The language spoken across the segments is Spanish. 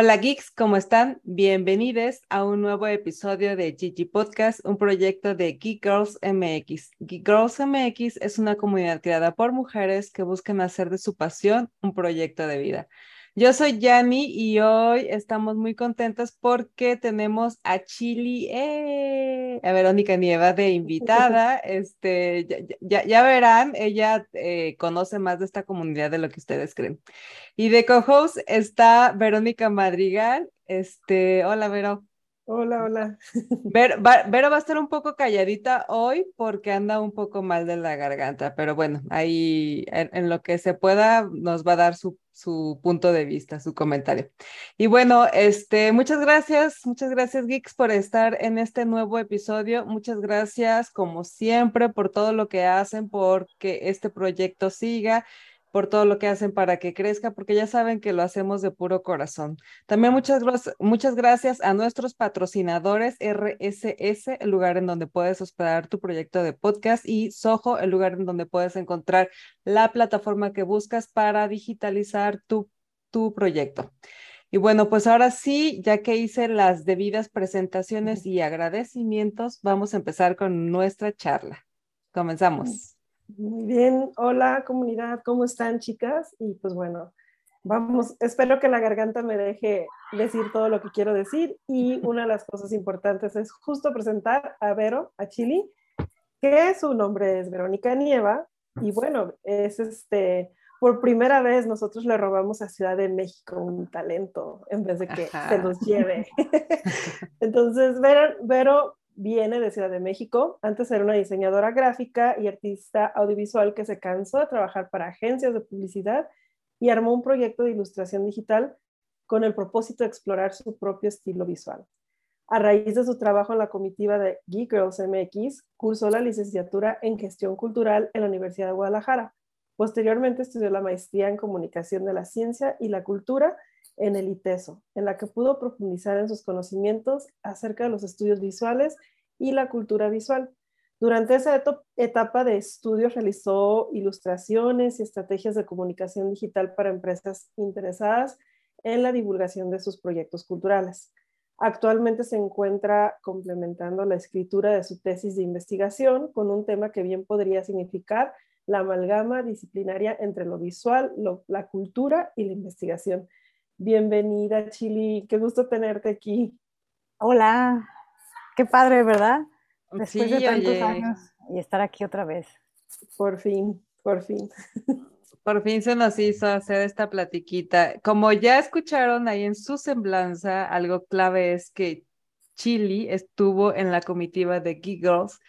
Hola geeks, ¿cómo están? Bienvenidos a un nuevo episodio de Gigi Podcast, un proyecto de Geek Girls MX. Geek Girls MX es una comunidad creada por mujeres que buscan hacer de su pasión un proyecto de vida. Yo soy Yanni y hoy estamos muy contentas porque tenemos a Chili, eh, a Verónica Nieva de invitada. Este, ya, ya, verán, ella eh, conoce más de esta comunidad de lo que ustedes creen. Y de co-host está Verónica Madrigal. Este, hola, Vero. Hola, hola. Vero va, va, a estar un poco calladita hoy porque anda un poco mal de la garganta, pero bueno, ahí en, en lo que se pueda nos va a dar su, su, punto de vista, su comentario. Y bueno, este, muchas gracias, muchas gracias Geeks por estar en este nuevo episodio. Muchas gracias, como siempre, por todo lo que hacen, por que este proyecto siga por todo lo que hacen para que crezca, porque ya saben que lo hacemos de puro corazón. También muchas, muchas gracias a nuestros patrocinadores RSS, el lugar en donde puedes hospedar tu proyecto de podcast, y Soho, el lugar en donde puedes encontrar la plataforma que buscas para digitalizar tu, tu proyecto. Y bueno, pues ahora sí, ya que hice las debidas presentaciones y agradecimientos, vamos a empezar con nuestra charla. Comenzamos. Muy bien, hola comunidad, ¿cómo están chicas? Y pues bueno, vamos, espero que la garganta me deje decir todo lo que quiero decir. Y una de las cosas importantes es justo presentar a Vero, a Chili, que su nombre es Verónica Nieva. Y bueno, es. este, por primera vez nosotros le robamos a Ciudad de México un talento en vez de que se nos lleve. Entonces, Vero, Vero viene de Ciudad de México. Antes era una diseñadora gráfica y artista audiovisual que se cansó de trabajar para agencias de publicidad y armó un proyecto de ilustración digital con el propósito de explorar su propio estilo visual. A raíz de su trabajo en la comitiva de Geek Girls MX, cursó la licenciatura en gestión cultural en la Universidad de Guadalajara. Posteriormente estudió la maestría en comunicación de la ciencia y la cultura en el ITESO, en la que pudo profundizar en sus conocimientos acerca de los estudios visuales y la cultura visual. Durante esa etapa de estudios realizó ilustraciones y estrategias de comunicación digital para empresas interesadas en la divulgación de sus proyectos culturales. Actualmente se encuentra complementando la escritura de su tesis de investigación con un tema que bien podría significar la amalgama disciplinaria entre lo visual, la cultura y la investigación. Bienvenida, Chili. Qué gusto tenerte aquí. Hola. Qué padre, ¿verdad? Después de tantos años y estar aquí otra vez. Por fin, por fin. Por fin se nos hizo hacer esta platiquita. Como ya escucharon ahí en su semblanza, algo clave es que Chili estuvo en la comitiva de Geek Girls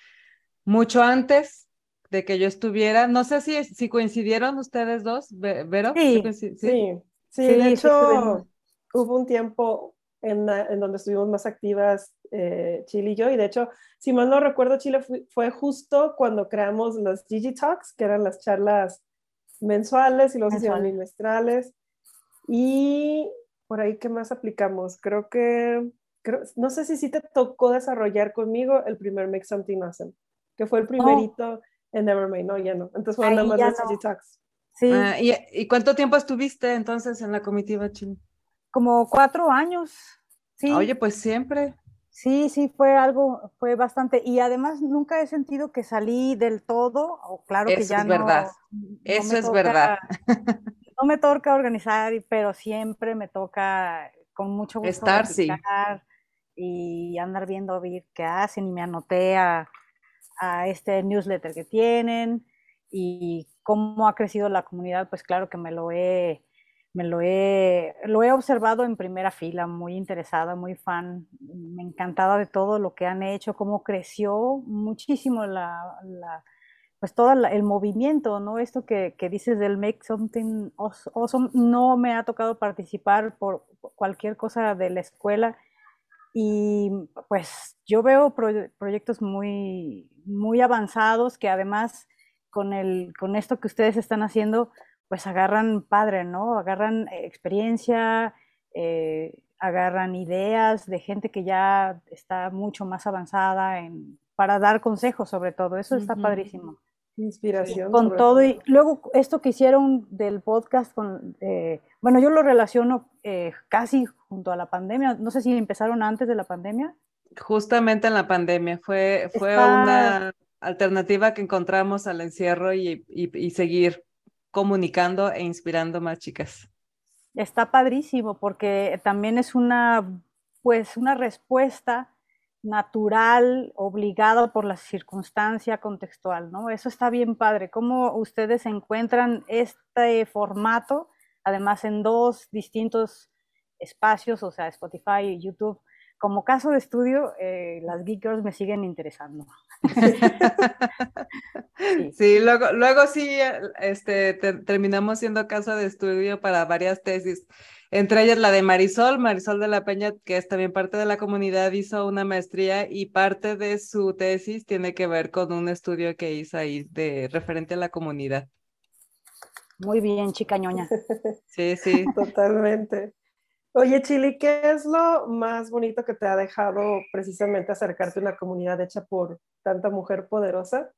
mucho antes de que yo estuviera. No sé si, si coincidieron ustedes dos, Vero. Sí, sí, Sí, de hecho, hubo un tiempo en, donde estuvimos más activas eh, Chile y yo, y de hecho, si mal no recuerdo, Chile fue, justo cuando creamos los Gigi Talks, que eran las charlas mensuales y los bimestrales. Y por ahí, ¿qué más aplicamos? Creo que, no sé si sí te tocó desarrollar conmigo el primer Make Something Awesome, que fue el primerito en Nevermind, no, ya no. Entonces fue nada más los Gigi Talks. Ah, ¿y, cuánto tiempo estuviste entonces en la comitiva chile? Como cuatro años. Sí. Oye, pues siempre. Sí, sí, fue algo, fue bastante. Y además nunca he sentido que salí del todo, o claro que ya es verdad. Eso es verdad. No me toca organizar, pero siempre me toca con mucho gusto estar, sí. Y andar viendo a ver qué hacen y me anoté a, a este newsletter que tienen y cómo ha crecido la comunidad, pues claro que me lo he, me lo he, lo he observado en primera fila, muy interesada, muy fan, me encantaba de todo lo que han hecho, cómo creció muchísimo la, pues todo el movimiento, ¿no? Esto que, que, dices del Make Something Awesome, no me ha tocado participar por cualquier cosa de la escuela y pues yo veo proyectos muy, muy avanzados que además con, el, con esto que ustedes están haciendo, pues agarran padre, ¿no? Agarran eh, experiencia, eh, agarran ideas de gente que ya está mucho más avanzada en, para dar consejos sobre todo. Eso está padrísimo. Inspiración. Con todo y luego esto que hicieron del podcast con, eh, bueno, yo lo relaciono eh, casi junto a la pandemia, no sé si empezaron antes de la pandemia. Justamente en la pandemia, fue, fue una alternativa que encontramos al encierro y, seguir comunicando e inspirando más chicas. Está padrísimo porque también es una, pues, una respuesta natural, obligado por la circunstancia contextual, ¿no? Eso está bien padre. ¿Cómo ustedes encuentran este formato, además en dos distintos espacios, o sea, Spotify y YouTube? Como caso de estudio, eh, las Geek Girls me siguen interesando. sí. luego, luego sí, este, terminamos siendo caso de estudio para varias tesis entre ellas la de Marisol, Marisol de la Peña, que es también parte de la comunidad, hizo una maestría y parte de su tesis tiene que ver con un estudio que hizo ahí de referente a la comunidad. Muy bien, chica ñoña. Sí, sí. Totalmente. Oye, Chili, ¿qué es lo más bonito que te ha dejado precisamente acercarte a una comunidad hecha por tanta mujer poderosa?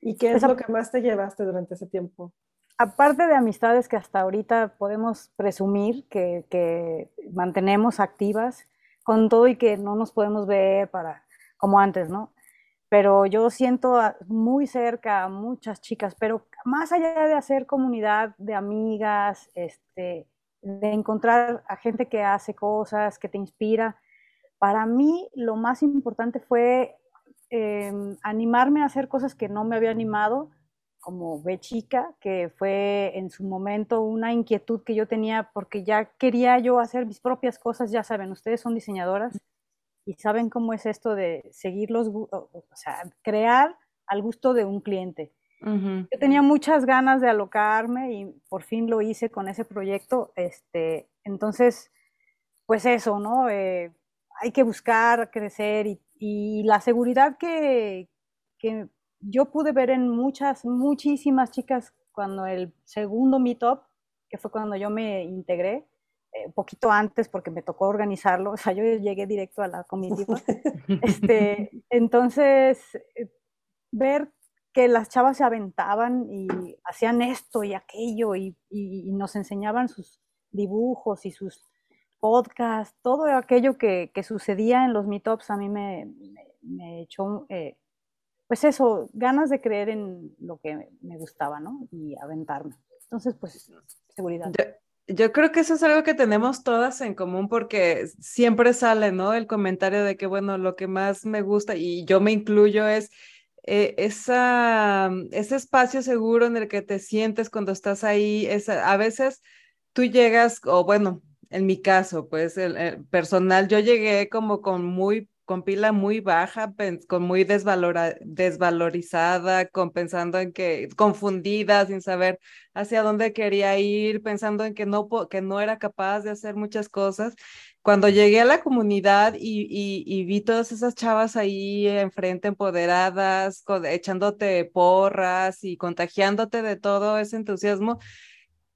¿Y qué es lo que más te llevaste durante ese tiempo? aparte de amistades que hasta ahorita podemos presumir que, mantenemos activas, con todo y que no nos podemos ver para como antes, ¿no? Pero yo siento muy cerca a muchas chicas, pero más allá de hacer comunidad de amigas, este, de encontrar a gente que hace cosas, que te inspira, para mí lo más importante fue em, animarme a hacer cosas que no me había animado, como B chica, que fue en su momento una inquietud que yo tenía porque ya quería yo hacer mis propias cosas, ya saben, ustedes son diseñadoras y saben cómo es esto de seguir los, o sea, crear al gusto de un cliente. Yo tenía muchas ganas de alocarme y por fin lo hice con ese proyecto. Este, entonces, pues eso, ¿no? Eh, hay que buscar crecer y, y la seguridad que, que yo pude ver en muchas, muchísimas chicas cuando el segundo meetup, que fue cuando yo me integré, eh, poquito antes porque me tocó organizarlo, o sea, yo llegué directo a la comitiva. este, entonces, eh, ver que las chavas se aventaban y hacían esto y aquello y, nos enseñaban sus dibujos y sus podcasts, todo aquello que, sucedía en los meetups a mí me, me, echó eh, pues eso, ganas de creer en lo que me gustaba, ¿no? Y aventarme. Entonces, pues, seguridad. Yo, creo que eso es algo que tenemos todas en común porque siempre sale, ¿no? El comentario de que, bueno, lo que más me gusta, y yo me incluyo, es eh, esa, ese espacio seguro en el que te sientes cuando estás ahí. Es, a veces tú llegas, o bueno, en mi caso, pues, el personal, yo llegué como con muy con pila muy baja, con muy desvalorizada, con pensando en que confundida, sin saber hacia dónde quería ir, pensando en que no, que no era capaz de hacer muchas cosas. Cuando llegué a la comunidad y, vi todas esas chavas ahí enfrente, empoderadas, echándote porras y contagiándote de todo ese entusiasmo,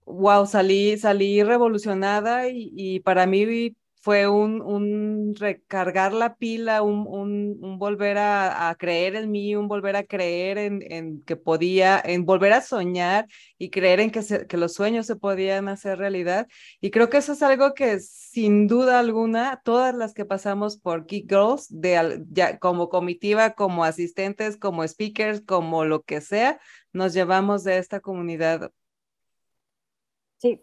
wow, salí, salí revolucionada y para mí fue un, un, recargar la pila, un, un, volver a, creer en mí, un volver a creer en, en, que podía, en volver a soñar y creer en que, los sueños se podían hacer realidad. Y creo que eso es algo que sin duda alguna, todas las que pasamos por Geek Girls, de, ya, como comitiva, como asistentes, como speakers, como lo que sea, nos llevamos de esta comunidad. Sí,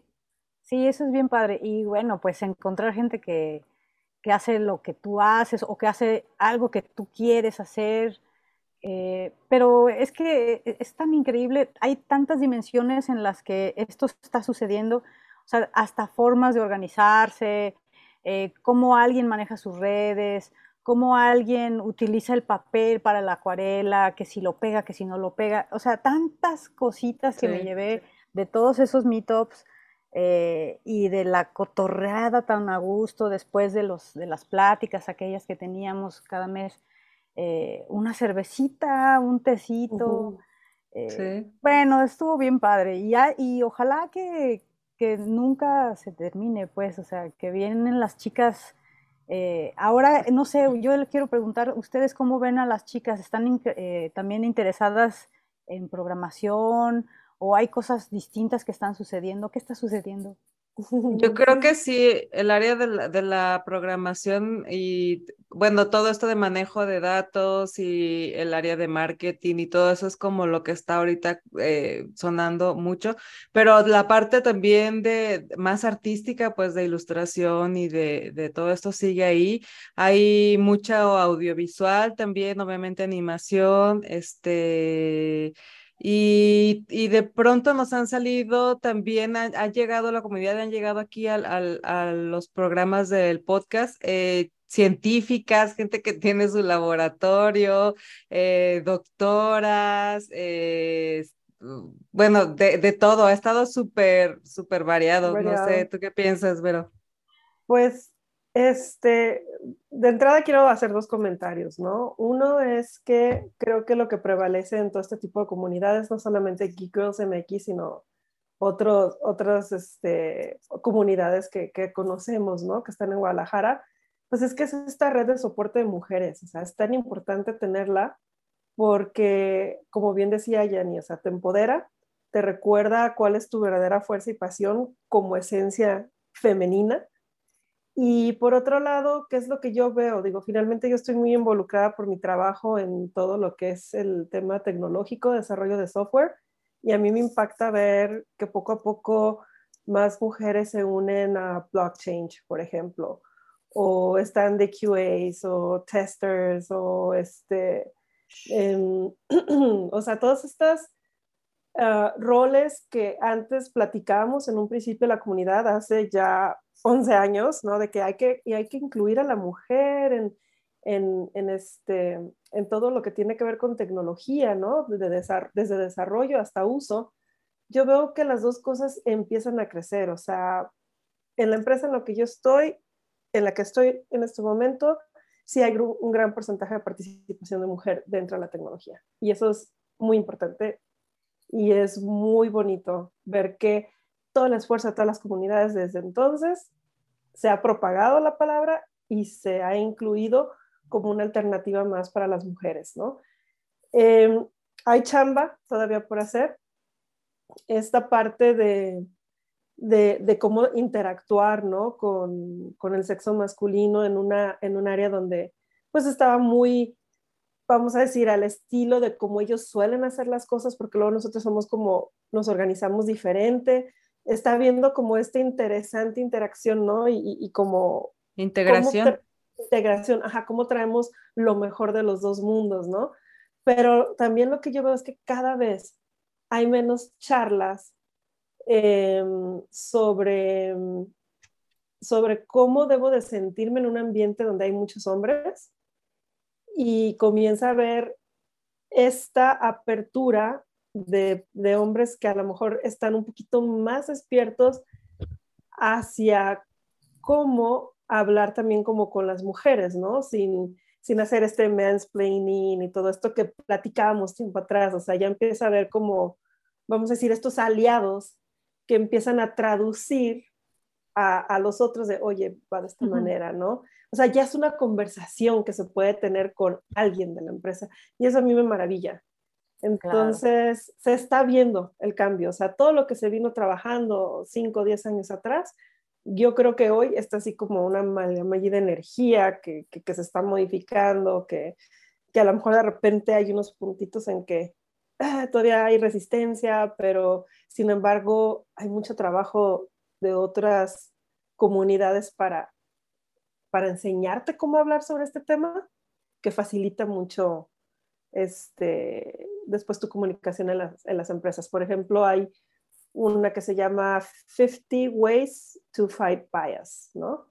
Sí, eso es bien padre. Y bueno, pues encontrar gente que, que hace lo que tú haces o que hace algo que tú quieres hacer. Eh, pero es que e, es tan increíble, hay tantas dimensiones en las que esto está sucediendo, o sea, hasta formas de organizarse, eh, cómo alguien maneja sus redes, cómo alguien utiliza el papel para la acuarela, que si lo pega, que si no lo pega, o sea, tantas cositas que me llevé de todos esos meetups eh, y de la cotorreada tan a gusto después de, los, de las pláticas aquellas que teníamos cada mes, eh, una cervecita, un tecito. Eh, bueno, estuvo bien padre y, y ojalá que, que, nunca se termine, pues, o sea, que vienen las chicas. ahora, no sé, yo les quiero preguntar, ¿ustedes cómo ven a las chicas? ¿Están también interesadas en programación o hay cosas distintas que están sucediendo? ¿Qué está sucediendo? Yo creo que sí, el área de la, de la, programación y, bueno, todo esto de manejo de datos y el área de marketing y todo eso es como lo que está ahorita eh, sonando mucho, pero la parte también de más artística, pues de ilustración y de, de todo esto sigue ahí. Hay mucha audiovisual también, obviamente animación, este y, y, de pronto nos han salido también, ha, llegado la comunidad, han llegado aquí al, al, a los programas del podcast, eh, científicas, gente que tiene su laboratorio, eh, doctoras, eh, bueno, de, de, todo, ha estado súper, súper variado. variado. No sé, ¿tú qué piensas, Vero? Pues este, de entrada quiero hacer dos comentarios, ¿no? Uno es que creo que lo que prevalece en todo este tipo de comunidades, no solamente Geek Girls MX, sino otros, otras este, comunidades que, conocemos, ¿no? Que están en Guadalajara, pues es que es esta red de soporte de mujeres, o sea, es tan importante tenerla porque, como bien decía Yani, o sea, te empodera, te recuerda cuál es tu verdadera fuerza y pasión como esencia femenina y por otro lado, ¿qué es lo que yo veo? Digo, finalmente yo estoy muy involucrada por mi trabajo en todo lo que es el tema tecnológico, desarrollo de software, y a mí me impacta ver que poco a poco más mujeres se unen a blockchain, por ejemplo, o están de QAs o testers o este, o sea, todas estas uh, roles que antes platicábamos en un principio de la comunidad hace ya 11 años, ¿no? De que hay que, y hay que incluir a la mujer en, en, en, este, en todo lo que tiene que ver con tecnología, ¿no? Desde, desde desarrollo hasta uso. Yo veo que las dos cosas empiezan a crecer, o sea, en la empresa en la que yo estoy, en la que estoy en este momento, sí hay un gran porcentaje de participación de mujer dentro de la tecnología. Y eso es muy importante y es muy bonito ver que todo el esfuerzo de todas las comunidades desde entonces se ha propagado la palabra y se ha incluido como una alternativa más para las mujeres, ¿no? Em, hay chamba todavía por hacer. Esta parte de, de, cómo interactuar, ¿no? Con, con, el sexo masculino en, una, en un área donde pues estaba muy, vamos a decir, al estilo de cómo ellos suelen hacer las cosas, porque luego nosotros somos como, nos organizamos diferente, está viendo como esta interesante interacción, ¿no? Y, como... Integración. integración, ajá, cómo traemos lo mejor de los dos mundos, ¿no? Pero también lo que yo veo es que cada vez hay menos charlas em, sobre, sobre cómo debo de sentirme en un ambiente donde hay muchos hombres y comienza a ver esta apertura de, hombres que a lo mejor están un poquito más despiertos hacia cómo hablar también como con las mujeres, ¿no? Sin, sin hacer este mansplaining y todo esto que platicábamos tiempo atrás, o sea, ya empieza a ver como, vamos a decir, estos aliados que empiezan a traducir a, los otros de, oye, va de esta manera, ¿no? O sea, ya es una conversación que se puede tener con alguien de la empresa y eso a mí me maravilla. Entonces, se está viendo el cambio, o sea, todo lo que se vino trabajando 5 o 10 años atrás, yo creo que hoy está así como una medida de energía que, que, se está modificando, que, que, a lo mejor de repente hay unos puntitos en que ah, todavía hay resistencia, pero sin embargo hay mucho trabajo de otras comunidades para, para enseñarte cómo hablar sobre este tema, que facilita mucho este, después tu comunicación en las, en las empresas. Por ejemplo, hay una que se llama 50 Ways to Fight Bias, ¿no?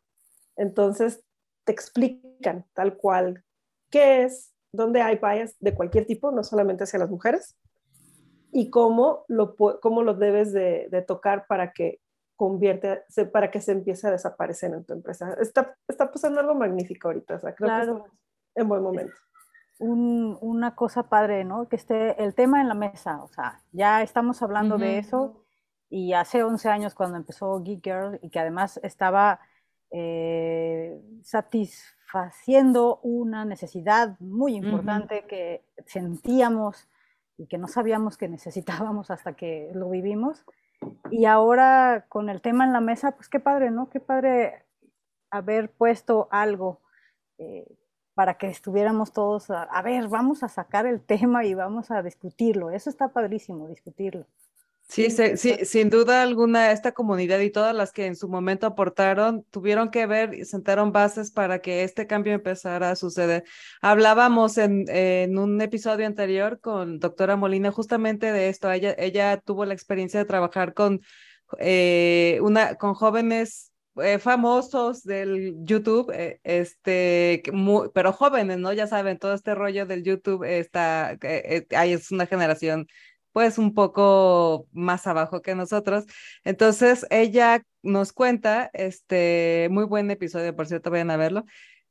Entonces, te explican tal cual qué es, dónde hay bias de cualquier tipo, no solamente hacia las mujeres, y cómo lo, cómo lo debes de, de tocar para que convierte, para que se empiece a desaparecer en tu empresa. Está, está pasando algo magnífico ahorita, o sea, creo que en buen momento una cosa padre, ¿no? Que esté el tema en la mesa, o sea, ya estamos hablando de eso y hace 11 años cuando empezó Geek Girl y que además estaba eh, satisfaciendo una necesidad muy importante que sentíamos y que no sabíamos que necesitábamos hasta que lo vivimos. Y ahora con el tema en la mesa, pues qué padre, ¿no? Qué padre haber puesto algo eh, para que estuviéramos todos, a, ver, vamos a sacar el tema y vamos a discutirlo. Eso está padrísimo, discutirlo. Sí, sí, sin duda alguna, esta comunidad y todas las que en su momento aportaron tuvieron que ver y sentaron bases para que este cambio empezara a suceder. Hablábamos en, en un episodio anterior con doctora Molina justamente de esto. Ella, ella tuvo la experiencia de trabajar con, eh, una, con jóvenes eh, famosos del YouTube, eh, este, pero jóvenes, ¿no? Ya saben, todo este rollo del YouTube está, eh, ahí es una generación pues un poco más abajo que nosotros. Entonces, ella nos cuenta, este, muy buen episodio, por cierto, vayan a verlo,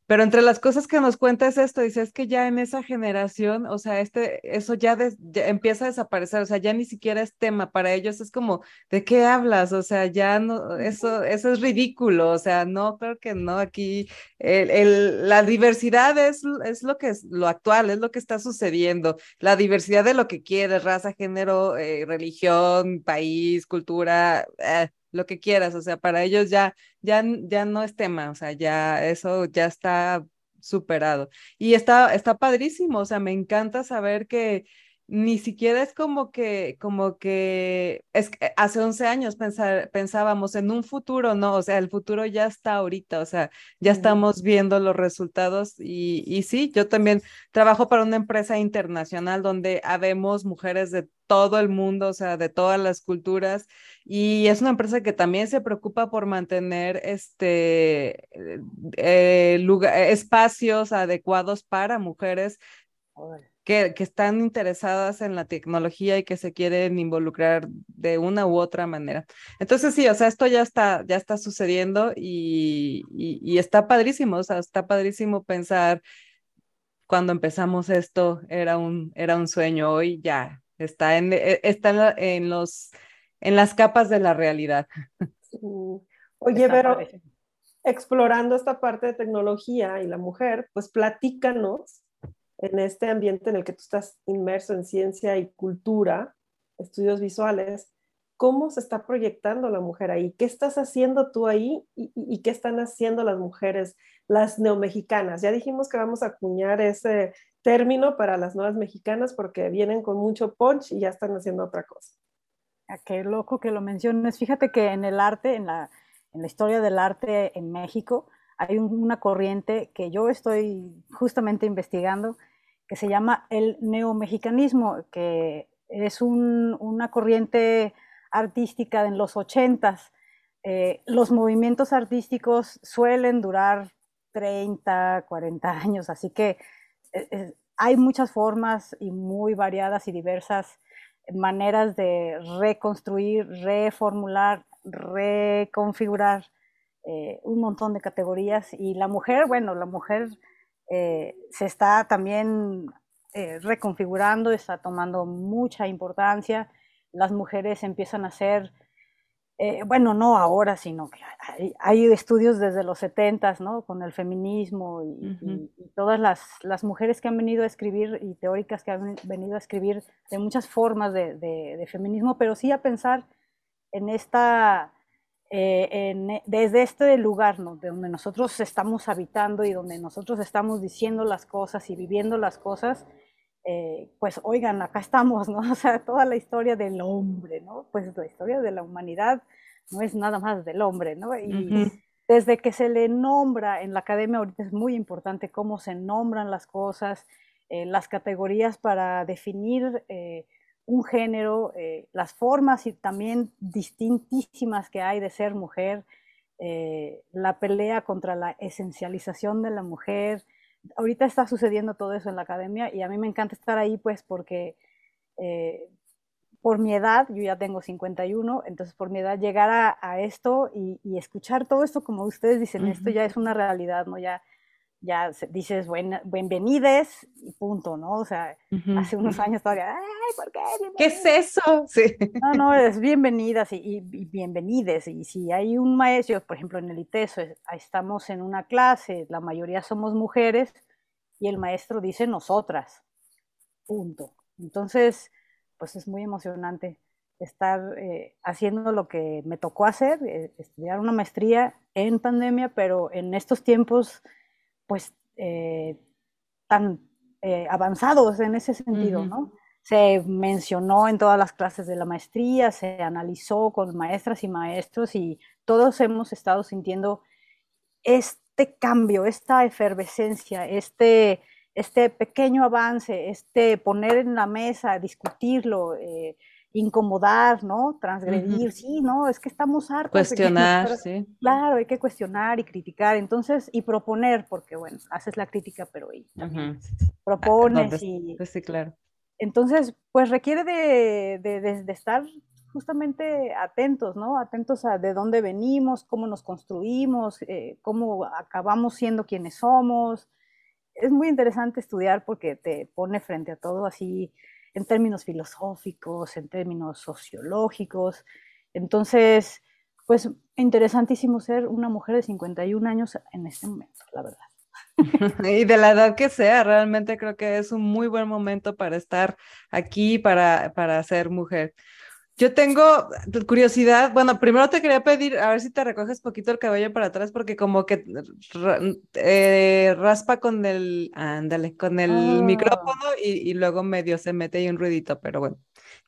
pero entre las cosas que nos cuenta es esto, dice, es que ya en esa generación, o sea, este, eso ya, empieza a desaparecer, o sea, ya ni siquiera es tema para ellos, es como, ¿de qué hablas? O sea, ya no, eso, eso es ridículo, o sea, no, creo que no, aquí el, la diversidad es, es lo que es lo actual, es lo que está sucediendo, la diversidad de lo que quieres, raza, género, eh, religión, país, cultura, eh, lo que quieras, o sea, para ellos ya, ya, ya no es tema, o sea, ya eso ya está superado. Y está, está padrísimo, o sea, me encanta saber que ni siquiera es como que, como que, es que hace 11 años pensar, pensábamos en un futuro, no, o sea, el futuro ya está ahorita, o sea, ya estamos viendo los resultados y, y sí, yo también trabajo para una empresa internacional donde habemos mujeres de todo el mundo, o sea, de todas las culturas, y es una empresa que también se preocupa por mantener este eh, espacios adecuados para mujeres que, están interesadas en la tecnología y que se quieren involucrar de una u otra manera. Entonces, sí, o sea, esto ya está, ya está sucediendo y, y, está padrísimo, o sea, está padrísimo pensar cuando empezamos esto era un, era un sueño, hoy ya está en, e, está en, los, en las capas de la realidad. Oye, pero explorando esta parte de tecnología y la mujer, pues platícanos en este ambiente en el que tú estás inmerso en ciencia y cultura, estudios visuales, ¿cómo se está proyectando la mujer ahí? ¿Qué estás haciendo tú ahí y, qué están haciendo las mujeres, las neomexicanas? Ya dijimos que vamos a acuñar ese término para las nuevas mexicanas porque vienen con mucho punch y ya están haciendo otra cosa. Ah, qué loco que lo menciones. Fíjate que en el arte, en la, en la historia del arte en México, hay una corriente que yo estoy justamente investigando que se llama el neomexicanismo, que es una corriente artística en los ochentas. Eh, los movimientos artísticos suelen durar 30, 40 años, así que eh, eh, hay muchas formas y muy variadas y diversas maneras de reconstruir, reformular, reconfigurar un montón de categorías. Y la mujer, bueno, la mujer eh, se está también eh, reconfigurando, está tomando mucha importancia. Las mujeres empiezan a ser, eh, bueno, no ahora, sino que hay, estudios desde los 70, ¿no? Con el feminismo y, todas las, las, mujeres que han venido a escribir y teóricas que han venido a escribir de muchas formas de, de feminismo, pero sí a pensar en esta eh, desde este lugar donde nosotros estamos habitando y donde nosotros estamos diciendo las cosas y viviendo las cosas, eh, pues oigan, acá estamos, ¿no? O sea, toda la historia del hombre, ¿no? Pues la historia de la humanidad no es nada más del hombre, ¿no? Y desde que se le nombra en la academia ahorita es muy importante cómo se nombran las cosas, eh, las categorías para definir un género, eh, las formas y también distintísimas que hay de ser mujer, eh, la pelea contra la esencialización de la mujer. Ahorita está sucediendo todo eso en la academia y a mí me encanta estar ahí pues porque eh, por mi edad, yo ya tengo 51, entonces por mi edad llegar a, esto y, escuchar todo esto como ustedes dicen, esto ya es una realidad, ¿no? Ya, ya dices buen, bienvenides y punto, ¿no? O sea, hace unos años todavía, ay, ¿por qué? ¿Qué es eso? Sí. No, no, es bienvenidas y, bienvenides. Y si hay un maestro, por ejemplo, en el ITESO, estamos en una clase, la mayoría somos mujeres y el maestro dice nosotras, punto. Entonces, pues es muy emocionante estar eh, haciendo lo que me tocó hacer, eh, estudiar una maestría en pandemia, pero en estos tiempos, pues, eh, tan avanzados en ese sentido, ¿no? Se mencionó en todas las clases de la maestría, se analizó con maestras y maestros y todos hemos estado sintiendo este cambio, esta efervescencia, este, este pequeño avance, este poner en la mesa, discutirlo, eh, incomodar, ¿no? Transgredir, sí, no, es que estamos hartos. Cuestionar, sí. Claro, hay que cuestionar y criticar, entonces, y proponer, porque bueno, haces la crítica, pero y también propones y... Pues sí, claro. Entonces, pues requiere de, de, estar justamente atentos, ¿no? Atentos a de dónde venimos, cómo nos construimos, eh, cómo acabamos siendo quienes somos. Es muy interesante estudiar porque te pone frente a todo así en términos filosóficos, en términos sociológicos. Entonces, pues interesantísimo ser una mujer de 51 años en este momento, la verdad. y de la edad que sea, realmente creo que es un muy buen momento para estar aquí, para, para ser mujer. Yo tengo curiosidad, bueno, primero te quería pedir, a ver si te recoges poquito el cabello para atrás, porque como que eh, raspa con el, ándale, con el ah. micrófono y, y, luego medio se mete ahí un ruidito, pero bueno,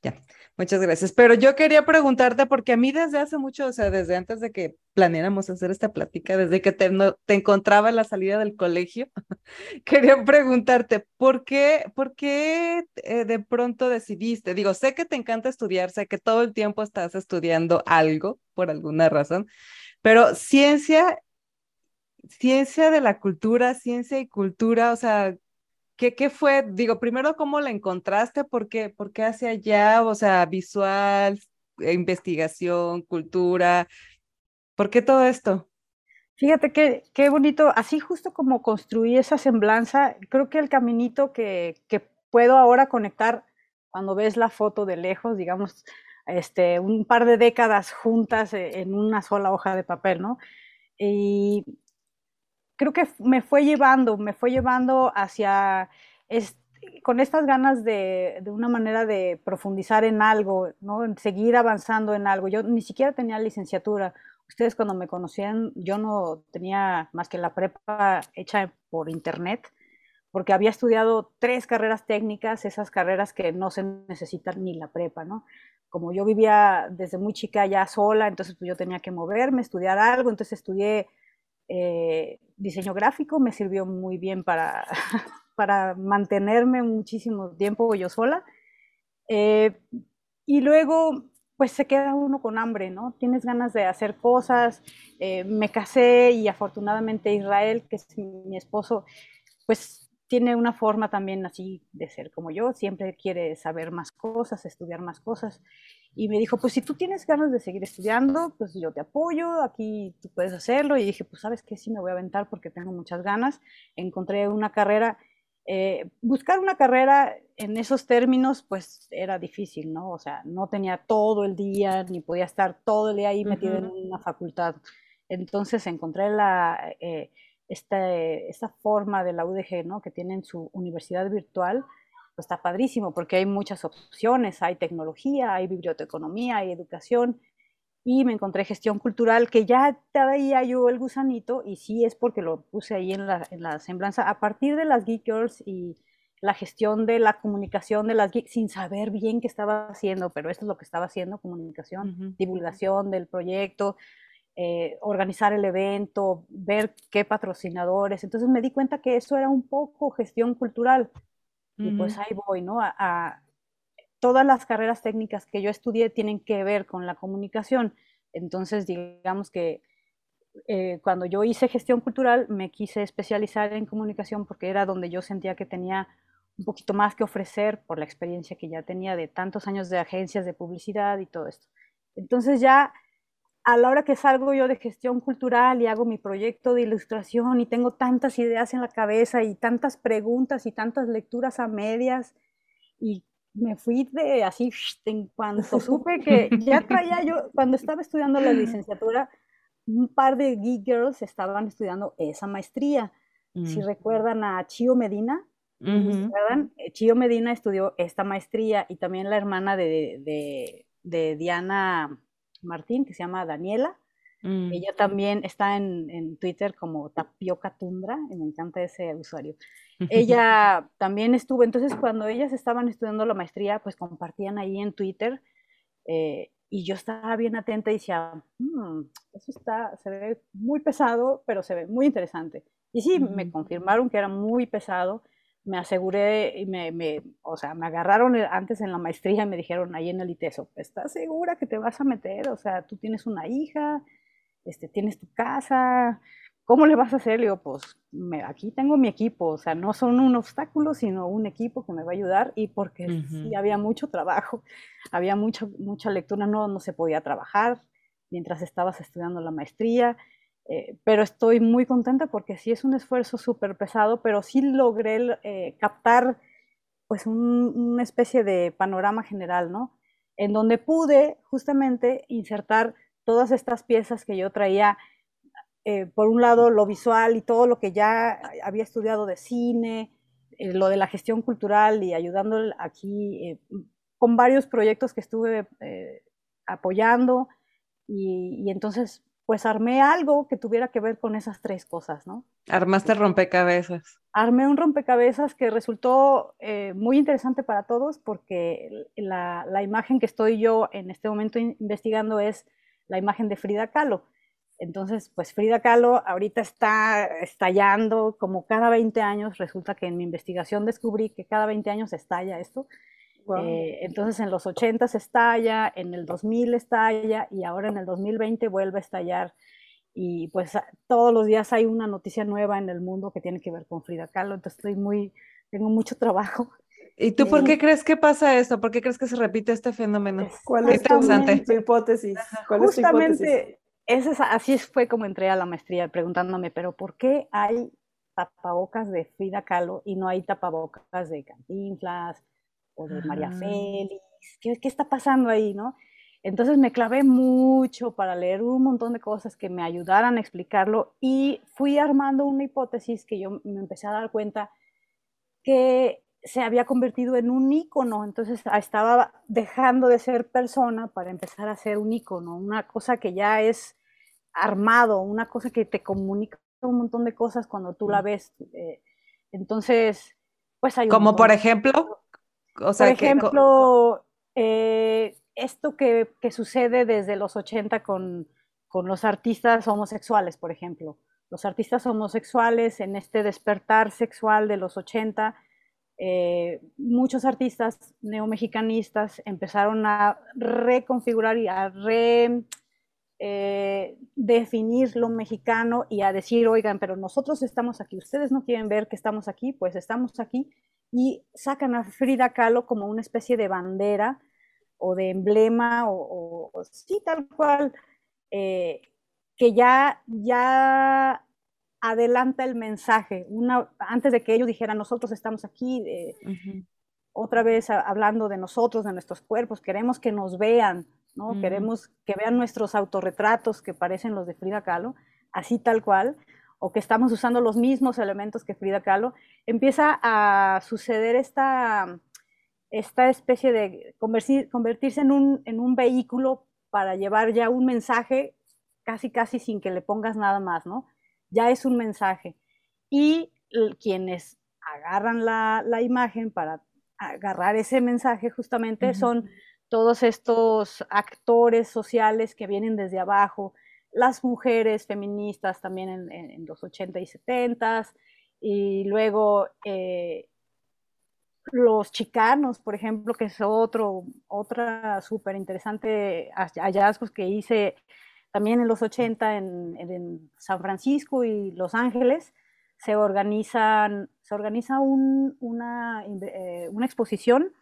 ya. Muchas gracias. Pero yo quería preguntarte, porque a mí desde hace mucho, o sea, desde antes de que planeáramos hacer esta plática, desde que te, te encontraba en la salida del colegio, quería preguntarte, ¿por qué, por qué eh, de pronto decidiste? Digo, sé que te encanta estudiar, sé que todo el tiempo estás estudiando algo por alguna razón, pero ciencia, ciencia de la cultura, ciencia y cultura, o sea, ¿Qué, ¿Qué, fue? Digo, primero, ¿cómo la encontraste? ¿Por qué, ¿Por qué hacia allá? O sea, visual, eh, investigación, cultura. ¿Por qué todo esto? Fíjate qué, qué bonito, así justo como construí esa semblanza, creo que el caminito que, que puedo ahora conectar cuando ves la foto de lejos, digamos, este, un par de décadas juntas eh, en una sola hoja de papel, ¿no? Y creo que me fue llevando, me fue llevando hacia, con estas ganas de, de, una manera de profundizar en algo, ¿no? Seguir avanzando en algo. Yo ni siquiera tenía licenciatura. Ustedes cuando me conocían, yo no tenía más que la prepa hecha por internet, porque había estudiado tres carreras técnicas, esas carreras que no se necesitan ni la prepa, ¿no? Como yo vivía desde muy chica ya sola, entonces pues yo tenía que moverme, estudiar algo, entonces estudié eh, diseño gráfico me sirvió muy bien para, para mantenerme muchísimo tiempo yo sola. Eh, y luego, pues se queda uno con hambre, ¿no? Tienes ganas de hacer cosas. Eh, me casé y afortunadamente Israel, que es mi esposo, pues tiene una forma también así de ser como yo, siempre quiere saber más cosas, estudiar más cosas. Y me dijo, pues si tú tienes ganas de seguir estudiando, pues yo te apoyo, aquí tú puedes hacerlo. Y dije, pues sabes que sí, me voy a aventar porque tengo muchas ganas. Encontré una carrera, eh, buscar una carrera en esos términos, pues era difícil, ¿no? O sea, no tenía todo el día, ni podía estar todo el día ahí metido en una facultad. Entonces encontré la, eh, esta, esta forma de la UDG, ¿no? Que tienen su universidad virtual pues está padrísimo porque hay muchas opciones, hay tecnología, hay biblioteconomía, hay educación y me encontré gestión cultural que ya traía yo el gusanito y sí es porque lo puse ahí en la, en la semblanza a partir de las Geek Girls y la gestión de la comunicación de las geeks sin saber bien qué estaba haciendo, pero esto es lo que estaba haciendo, comunicación, divulgación del proyecto, eh, organizar el evento, ver qué patrocinadores. Entonces me di cuenta que eso era un poco gestión cultural. Y pues ahí voy, ¿no? A, todas las carreras técnicas que yo estudié tienen que ver con la comunicación. Entonces, digamos que eh, cuando yo hice gestión cultural, me quise especializar en comunicación porque era donde yo sentía que tenía un poquito más que ofrecer por la experiencia que ya tenía de tantos años de agencias de publicidad y todo esto. Entonces ya a la hora que salgo yo de gestión cultural y hago mi proyecto de ilustración y tengo tantas ideas en la cabeza y tantas preguntas y tantas lecturas a medias y me fui de así en cuanto supe que ya traía yo, cuando estaba estudiando la licenciatura, un par de geek girls estaban estudiando esa maestría. Si mm. recuerdan a Chio Medina, ¿Recuerdan? Chío Medina estudió esta maestría y también la hermana de, de, Diana Martín, que se llama Daniela. Mm. Ella también está en, en, Twitter como Tapioca Tundra, y me encanta ese usuario. Ella también estuvo, entonces cuando ellas estaban estudiando la maestría, pues compartían ahí en Twitter eh, y yo estaba bien atenta y decía, mm, eso está, se ve muy pesado, pero se ve muy interesante. Y sí, me confirmaron que era muy pesado. Me aseguré y me, me, o sea, me agarraron antes en la maestría y me dijeron ahí en el ITESO, ¿estás segura que te vas a meter? O sea, tú tienes una hija, este, tienes tu casa, ¿cómo le vas a hacer? Le digo, pues aquí tengo mi equipo, o sea, no son un obstáculo, sino un equipo que me va a ayudar y porque sí había mucho trabajo, había mucha, mucha lectura, no, no se podía trabajar mientras estabas estudiando la maestría, eh, pero estoy muy contenta porque sí es un esfuerzo súper pesado, pero sí logré eh, captar pues una especie de panorama general, ¿no? En donde pude justamente insertar todas estas piezas que yo traía eh, por un lado, lo visual y todo lo que ya había estudiado de cine, lo de la gestión cultural y ayudando aquí con varios proyectos que estuve apoyando. Y, entonces, pues armé algo que tuviera que ver con esas tres cosas, ¿no? Armaste rompecabezas. Armé un rompecabezas que resultó muy interesante para todos porque la, la imagen que estoy yo en este momento investigando es la imagen de Frida Kahlo entonces, pues Frida Kahlo ahorita está estallando, como cada 20 años, resulta que en mi investigación descubrí que cada 20 años estalla esto. Eh, entonces en los 80 se estalla, en el 2000 estalla y ahora en el 2020 vuelve a estallar. Y pues todos los días hay una noticia nueva en el mundo que tiene que ver con Frida Kahlo, entonces estoy muy, tengo mucho trabajo. ¿Y tú por qué crees que pasa esto? ¿Por qué crees que se repite este fenómeno? ¿Cuál es tu, hipótesis? ¿Cuál es tu hipótesis? así fue como entré a la maestría preguntándome, pero ¿por qué hay tapabocas de Frida Kahlo y no hay tapabocas de Cantinflas o de María Félix? ¿Qué, ¿Qué, está pasando ahí, no? Entonces me clavé mucho para leer un montón de cosas que me ayudaran a explicarlo y fui armando una hipótesis que yo me empecé a dar cuenta que se había convertido en un icono, entonces ah, estaba dejando de ser persona para empezar a ser un icono, una cosa que ya es armado, una cosa que te comunica un montón de cosas cuando tú la ves. Eh, entonces, pues hay... Como por ejemplo, o sea, por ejemplo, eh, esto que, que, sucede desde los 80 con, con los artistas homosexuales, por ejemplo. Los artistas homosexuales en este despertar sexual de los 80 eh, muchos artistas neomexicanistas empezaron a reconfigurar y a redefinir eh, lo mexicano y a decir, oigan, pero nosotros estamos aquí, ustedes no quieren ver que estamos aquí, pues estamos aquí, y sacan a Frida Kahlo como una especie de bandera o de emblema, o, sí, tal cual, eh, que ya, ya adelanta el mensaje. Una, antes de que ellos dijeran, nosotros estamos aquí, eh, otra vez hablando de nosotros, de nuestros cuerpos, queremos que nos vean, ¿no? Queremos que vean nuestros autorretratos que parecen los de Frida Kahlo, así tal cual, o que estamos usando los mismos elementos que Frida Kahlo, empieza a suceder esta, esta especie de convertirse en un, en un vehículo para llevar ya un mensaje casi, casi sin que le pongas nada más, ¿no? ya es un mensaje. Y quienes agarran la, imagen para agarrar ese mensaje justamente son todos estos actores sociales que vienen desde abajo, las mujeres feministas también en, los 80 y 70 y luego eh, los chicanos, por ejemplo, que es otro, otra súper interesante hallazgos que hice también en los 80 en, San Francisco y Los Ángeles se, organizan, se organiza una, eh, una exposición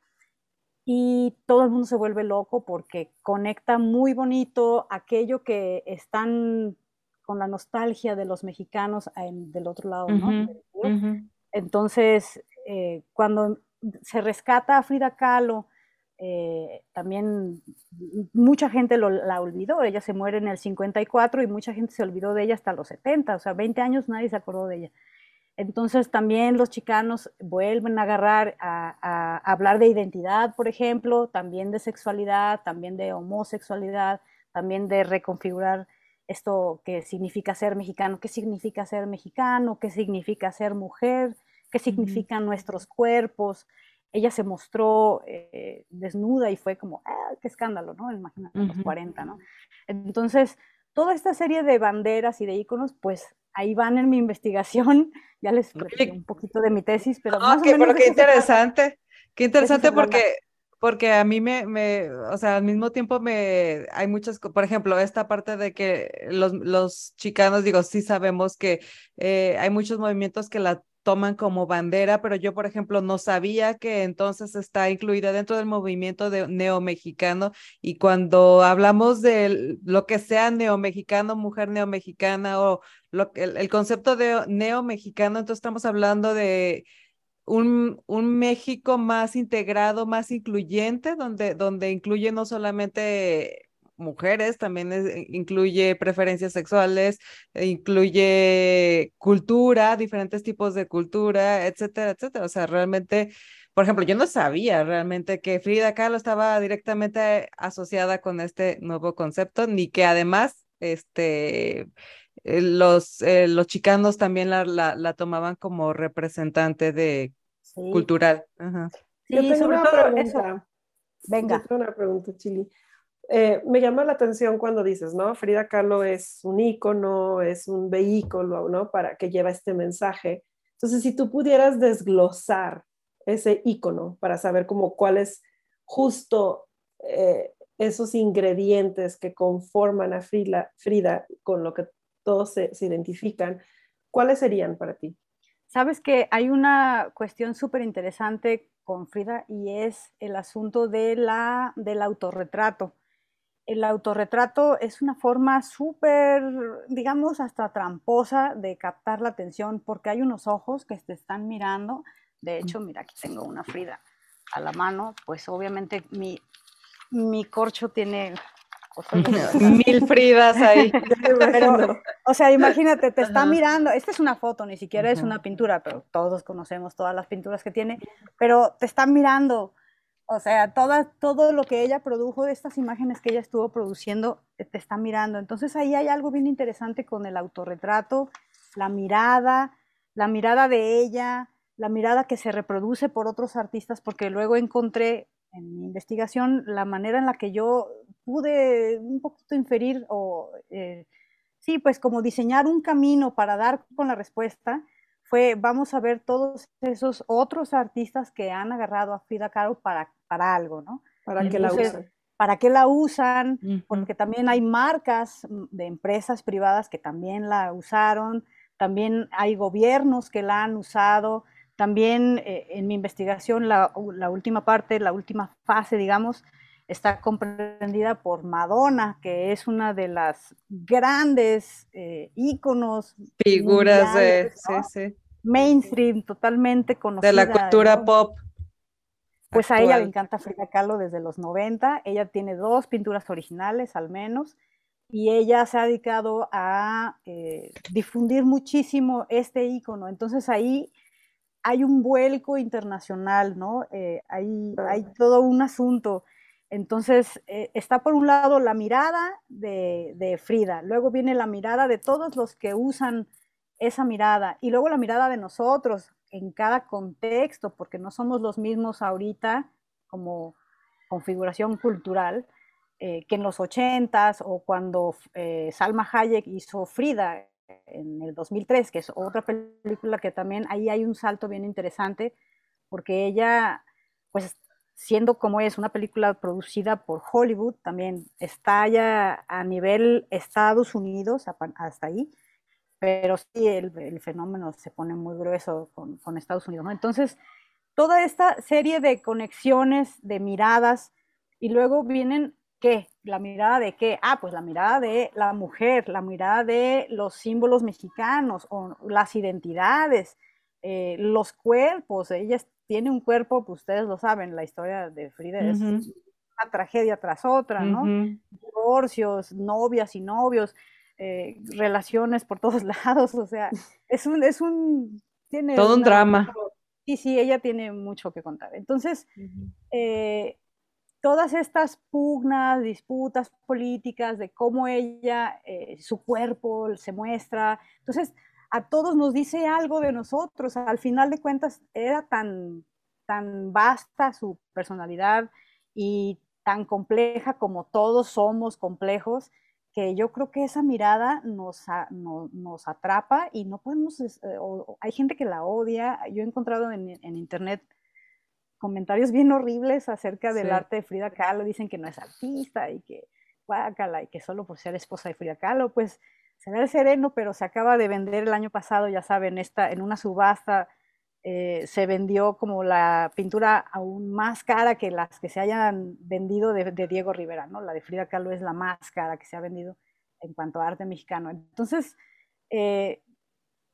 y todo el mundo se vuelve loco porque conecta muy bonito aquello que están con la nostalgia de los mexicanos del otro lado, ¿no? Entonces, eh, cuando se rescata a Frida Kahlo eh, también mucha gente la olvidó, ella se muere en el 54 y mucha gente se olvidó de ella hasta los 70, o sea, 20 años nadie se acordó de ella. Entonces también los chicanos vuelven a agarrar a, hablar de identidad, por ejemplo, también de sexualidad, también de homosexualidad, también de reconfigurar esto que significa ser mexicano, qué significa ser mexicano, qué significa ser mujer, qué significan nuestros cuerpos. Ella se mostró eh, desnuda y fue como, ah, qué escándalo, ¿no? Imagínate, los 40, ¿no? Entonces, toda esta serie de banderas y de iconos, pues ahí van en mi investigación. Ya les platiqué un poquito de mi tesis, pero más o menos pero qué interesante, qué interesante porque porque a mí me, me, o sea, al mismo tiempo me, hay muchas, por ejemplo, esta parte de que los, los chicanos, digo, sí sabemos que eh, hay muchos movimientos que la toman como bandera, pero yo, por ejemplo, no sabía que entonces está incluida dentro del movimiento de neomexicano y cuando hablamos de lo que sea neomexicano, mujer neomexicana o lo, el, el concepto de neomexicano, entonces estamos hablando de un, un, México más integrado, más incluyente, donde, donde incluye no solamente mujeres, también eh, incluye preferencias sexuales, e incluye cultura, diferentes tipos de cultura, etcétera, etcétera. O sea, realmente, por ejemplo, yo no sabía realmente que Frida Kahlo estaba directamente asociada con este nuevo concepto, ni que además, este, eh, los, eh, los chicanos también la, la, tomaban como representante de cultural. yo tengo una pregunta. Venga. Yo tengo una pregunta, Chili. Eh, me llama la atención cuando dices, ¿no? Frida Kahlo es un ícono, es un vehículo, ¿no? Para que lleva este mensaje. Entonces, si tú pudieras desglosar ese ícono para saber como cuáles justo eh, esos ingredientes que conforman a Frida, Frida, con lo que todos se, se identifican, ¿cuáles serían para ti? Sabes que hay una cuestión súper interesante con Frida y es el asunto de la, del autorretrato el autorretrato es una forma súper, digamos, hasta tramposa de captar la atención porque hay unos ojos que te están mirando. De hecho, mira, aquí tengo una Frida a la mano, pues obviamente mi, mi corcho tiene mil Fridas ahí. Pero, o sea, imagínate, te está mirando, esta es una foto, ni siquiera es una pintura, pero todos conocemos todas las pinturas que tiene, pero te está mirando o sea, todo lo que ella produjo estas imágenes que ella estuvo produciendo, eh, te está mirando. Entonces ahí hay algo bien interesante con el autorretrato, la mirada, la mirada de ella, la mirada que se reproduce por otros artistas, porque luego encontré en mi investigación la manera en la que yo pude un poquito inferir o, eh, sí, pues como diseñar un camino para dar con la respuesta fue, vamos a ver todos esos otros artistas que han agarrado a Frida Kahlo para, para algo, ¿no? Para que la usan. ¿Para qué la usan? Porque también hay marcas de empresas privadas que también la usaron, también hay gobiernos que la han usado, también eh, en mi investigación, la, la, última parte, la última fase, digamos, está comprendida por Madonna, que es una de las grandes eh, íconos. Figuras de... Sí, sí mainstream, totalmente conocida. De la cultura pop. Pues a ella le encanta Frida Kahlo desde los 90. Ella tiene dos pinturas originales al menos y ella se ha dedicado a eh, difundir muchísimo este icono. Entonces ahí hay un vuelco internacional, ¿no? Eh, hay, hay, todo un asunto. Entonces eh, está por un lado la mirada de, de, Frida, luego viene la mirada de todos los que usan esa mirada y luego la mirada de nosotros en cada contexto, porque no somos los mismos ahorita como configuración cultural eh, que en los ochentas o cuando eh, Salma Hayek hizo Frida en el 2003, que es otra película que también ahí hay un salto bien interesante, porque ella, pues siendo como es una película producida por Hollywood, también está ya a nivel Estados Unidos, hasta ahí, pero sí el, fenómeno se pone muy grueso con, Estados Unidos, ¿no? Entonces, toda esta serie de conexiones, de miradas, y luego vienen, ¿qué? ¿La mirada de qué? Ah, pues la mirada de la mujer, la mirada de los símbolos mexicanos, o las identidades, eh, los cuerpos, ella tiene un cuerpo, pues ustedes lo saben, la historia de Frida es una tragedia tras otra, ¿no? Divorcios, novias y novios, eh, relaciones por todos lados, o sea, es un, es un tiene todo un drama. Sí, sí, ella tiene mucho que contar. Entonces, eh, todas estas pugnas, disputas políticas de cómo ella, eh, su cuerpo se muestra, entonces a todos nos dice algo de nosotros. Al final de cuentas, era tan, tan vasta su personalidad y tan compleja como todos somos complejos, que yo creo que esa mirada nos, nos atrapa y no podemos, eh, hay gente que la odia, yo he encontrado en, en internet comentarios bien horribles acerca del arte de Frida Kahlo, dicen que no es artista y que guácala y que solo por ser esposa de Frida Kahlo, pues será el sereno, pero se acaba de vender el año pasado, ya saben, esta, en una subasta eh, se vendió como la pintura aún más cara que las que se hayan vendido de, Diego Rivera, ¿no? La de Frida Kahlo es la más cara que se ha vendido en cuanto a arte mexicano. Entonces, eh,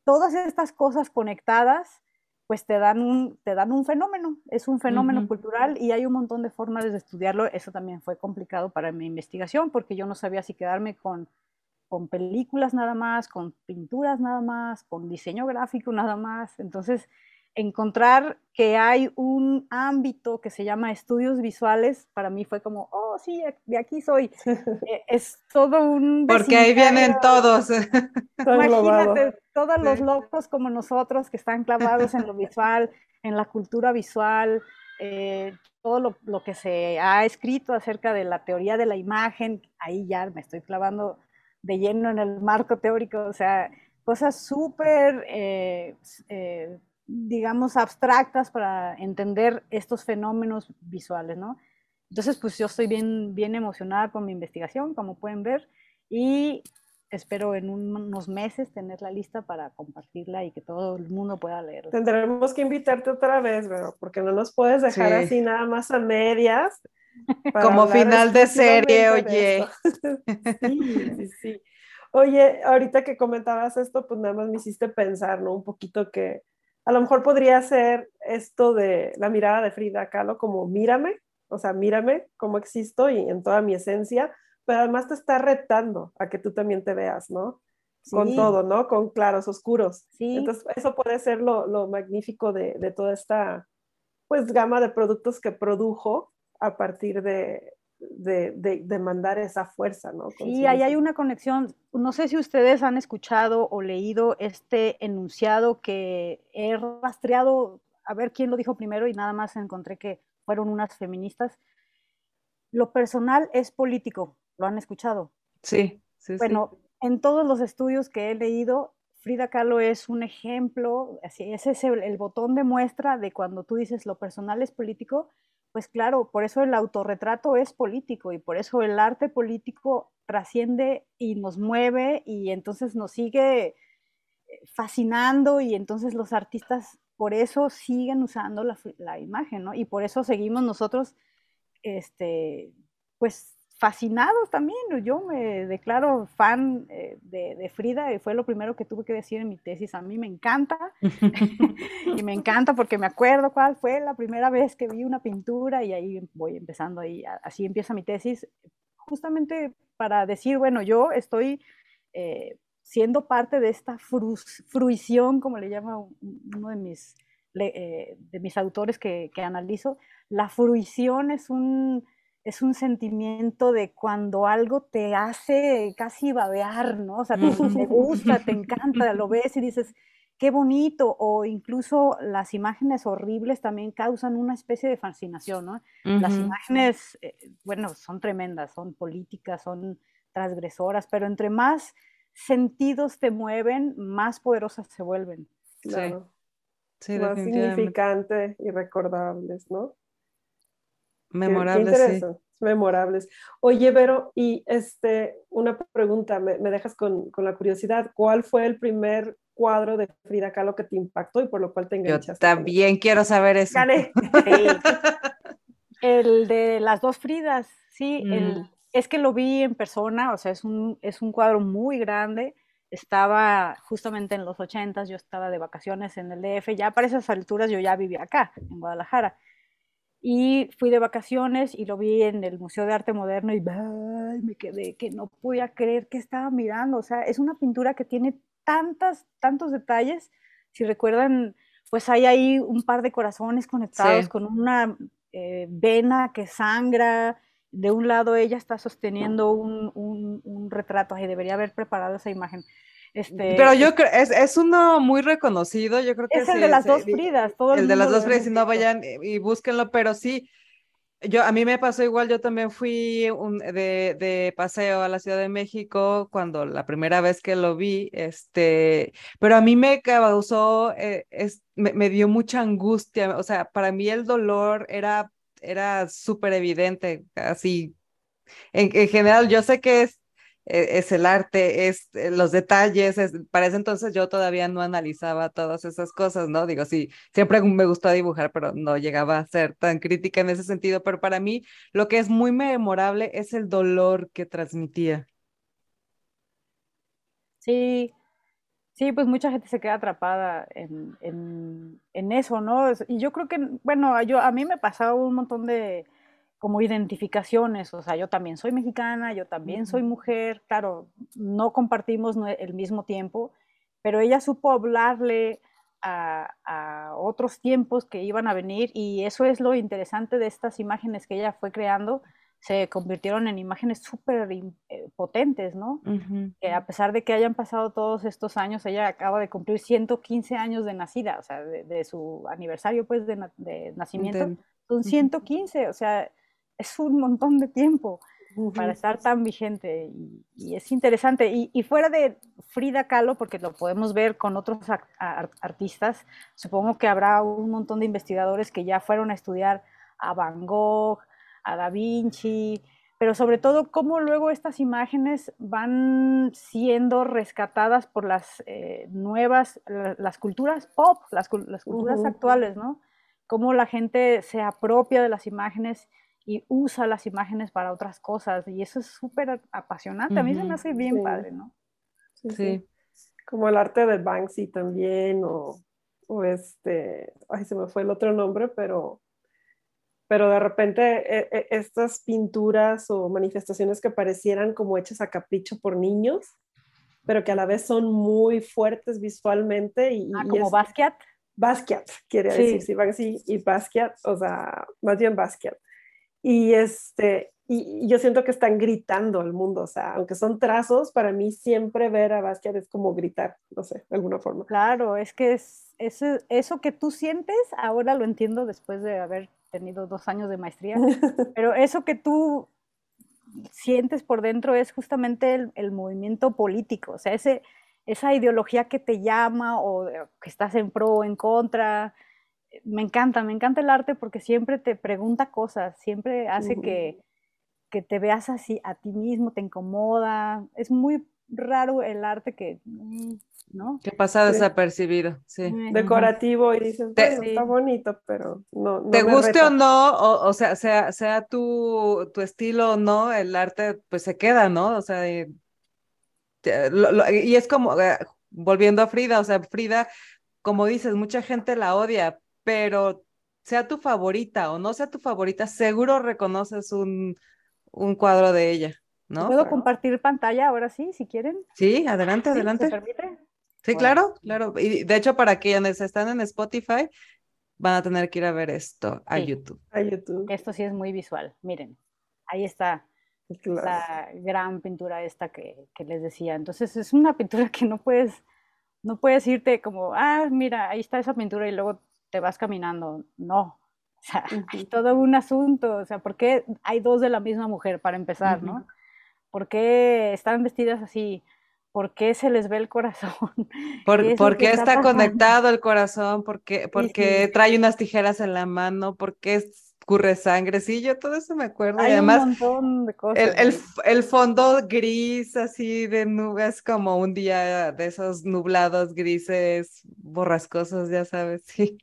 todas estas cosas conectadas, pues te dan un, te dan un fenómeno, es un fenómeno cultural y hay un montón de formas de estudiarlo. Eso también fue complicado para mi investigación porque yo no sabía si quedarme con con películas nada más, con pinturas nada más, con diseño gráfico nada más. Entonces, encontrar que hay un ámbito que se llama estudios visuales, para mí fue como, oh, sí, de aquí soy. Eh, es todo un... Porque ahí vienen todos. Imagínate, todos los locos como nosotros que están clavados en lo visual, en la cultura visual, eh, todo lo, lo, que se ha escrito acerca de la teoría de la imagen, ahí ya me estoy clavando de lleno en el marco teórico, o sea, cosas súper, eh, eh, digamos, abstractas para entender estos fenómenos visuales, ¿no? Entonces, pues yo estoy bien, bien emocionada con mi investigación, como pueden ver, y espero en unos meses tener la lista para compartirla y que todo el mundo pueda leerla. Tendremos que invitarte otra vez, pero porque no nos puedes dejar así nada más a medias. Como final de serie, oye. Sí, sí, sí. Oye, ahorita que comentabas esto, pues nada más me hiciste pensar, ¿no? Un poquito que a lo mejor podría ser esto de la mirada de Frida Kahlo como mírame, o sea, mírame cómo existo y en toda mi esencia, pero además te está retando a que tú también te veas, ¿no? Con todo, ¿no? Con claros, oscuros. Sí. Entonces, eso puede ser lo, lo magnífico de, de, toda esta, pues, gama de productos que produjo a partir de, de, mandar esa fuerza, ¿no? Sí, ahí hay una conexión. No sé si ustedes han escuchado o leído este enunciado que he rastreado, a ver quién lo dijo primero y nada más encontré que fueron unas feministas. Lo personal es político, ¿lo han escuchado? Sí, sí. Bueno, en todos los estudios que he leído, Frida Kahlo es un ejemplo, así, ese es el botón de muestra de cuando tú dices lo personal es político, pues claro, por eso el autorretrato es político y por eso el arte político trasciende y nos mueve y entonces nos sigue fascinando y entonces los artistas por eso siguen usando la, imagen, ¿no? Y por eso seguimos nosotros, este, pues fascinados también. Yo me declaro fan eh, de, Frida y fue lo primero que tuve que decir en mi tesis. A mí me encanta y me encanta porque me acuerdo cuál fue la primera vez que vi una pintura y ahí voy empezando ahí, así empieza mi tesis, justamente para decir, bueno, yo estoy eh, siendo parte de esta fruición, como le llama uno de mis, eh, de mis autores que, que analizo. La fruición es un es un sentimiento de cuando algo te hace casi babear, ¿no? O sea, te, gusta, te encanta, lo ves y dices, qué bonito, o incluso las imágenes horribles también causan una especie de fascinación, ¿no? Las imágenes, eh, bueno, son tremendas, son políticas, son transgresoras, pero entre más sentidos te mueven, más poderosas se vuelven. Claro. Sí. más significante y recordables, ¿no? Memorables. Memorables. Oye, Vero, y este, una pregunta, me, dejas con, la curiosidad. ¿Cuál fue el primer cuadro de Frida Kahlo que te impactó y por lo cual te enganchaste? Yo también quiero saber eso. el de las dos Fridas, sí. Mm. es que lo vi en persona, o sea, es un, es un cuadro muy grande. Estaba justamente en los ochentas, yo estaba de vacaciones en el DF, ya para esas alturas yo ya vivía acá, en Guadalajara y fui de vacaciones y lo vi en el Museo de Arte Moderno y me quedé que no podía creer que estaba mirando. O sea, es una pintura que tiene tantas, tantos detalles, si recuerdan, pues hay ahí un par de corazones conectados con una eh, vena que sangra. De un lado ella está sosteniendo un, un, retrato, y debería haber preparado esa imagen. Este, Pero yo creo, es, es uno muy reconocido, yo creo que es el de las dos Fridas, todo el, el de las dos Fridas, si no vayan y, búsquenlo, pero sí, yo, a mí me pasó igual, yo también fui un, de, de, paseo a la Ciudad de México cuando la primera vez que lo vi, este, pero a mí me causó, eh, es, me, dio mucha angustia, o sea, para mí el dolor era, era súper evidente, así, en, en, general, yo sé que es es el arte, es eh, los detalles, es, para ese entonces yo todavía no analizaba todas esas cosas, ¿no? Digo, sí, siempre me gustó dibujar, pero no llegaba a ser tan crítica en ese sentido, pero para mí lo que es muy memorable es el dolor que transmitía. Sí, sí, pues mucha gente se queda atrapada en, en, en eso, ¿no? Y yo creo que, bueno, yo, a mí me pasaba un montón de como identificaciones, o sea, yo también soy mexicana, yo también soy mujer, claro, no compartimos el mismo tiempo, pero ella supo hablarle a, otros tiempos que iban a venir y eso es lo interesante de estas imágenes que ella fue creando, se convirtieron en imágenes súper eh, potentes, ¿no? Que a pesar de que hayan pasado todos estos años, ella acaba de cumplir 115 años de nacida, o sea, de, su aniversario, pues, de, nacimiento, son 115, o sea, es un montón de tiempo para estar tan vigente y, es interesante. Y, fuera de Frida Kahlo, porque lo podemos ver con otros artistas, supongo que habrá un montón de investigadores que ya fueron a estudiar a Van Gogh, a Da Vinci, pero sobre todo cómo luego estas imágenes van siendo rescatadas por las eh, nuevas, las culturas pop, las, culturas actuales, ¿no? Cómo la gente se apropia de las imágenes y usa las imágenes para otras cosas y eso es súper apasionante. A mí se me hace bien padre, ¿no? Sí, Como el arte de Banksy también o, o, este, ay, se me fue el otro nombre, pero, pero de repente e, e, estas pinturas o manifestaciones que parecieran como hechas a capricho por niños, pero que a la vez son muy fuertes visualmente. Y, ah, como Basquiat. Basquiat, quiere decir, sí, Banksy y Basquiat, o sea, más bien Basquiat y, este, y, yo siento que están gritando al mundo, o sea, aunque son trazos, para mí siempre ver a Basquiat es como gritar, no sé, de alguna forma. Claro, es que es, eso que tú sientes, ahora lo entiendo después de haber tenido dos años de maestría, pero eso que tú sientes por dentro es justamente el, el movimiento político, o sea, ese, esa ideología que te llama o que estás en pro o en contra, me encanta, me encanta el arte porque siempre te pregunta cosas, siempre hace que, que, te veas así a ti mismo, te incomoda. Es muy raro el arte que, mm, ¿no? Que pasa desapercibido, sí. Decorativo y dices, bueno, está bonito, pero no. te guste o no, o, sea, sea, sea tu, tu estilo o no, el arte pues se queda, ¿no? O sea, y, y es como, eh, volviendo a Frida, o sea, Frida como dices, mucha gente la odia, pero sea tu favorita o no sea tu favorita, seguro reconoces un, un cuadro de ella, ¿no? ¿Puedo compartir pantalla ahora sí, si quieren? Sí, adelante, adelante. ¿Se permite? Sí, claro, claro. Y de hecho, para quienes están en Spotify, van a tener que ir a ver esto a YouTube. A YouTube. Esto sí es muy visual. Miren, ahí está la gran pintura esta que, que, les decía. Entonces es una pintura que no puedes, no puedes irte como, ah, mira, ahí está esa pintura y luego te vas caminando. No, o sea, hay todo un asunto, o sea, ¿por qué hay dos de la misma mujer para empezar, no? ¿Por qué están vestidas así? ¿Por qué se les ve el corazón? ¿Por, qué, está, conectado el corazón? ¿Por qué, porque trae unas tijeras en la mano? ¿Por qué escurre sangre? Sí, yo todo eso me acuerdo. Hay además, un montón de cosas. El, el, fondo gris, así de nubes, como un día de esos nublados grises, borrascosos, ya sabes, sí.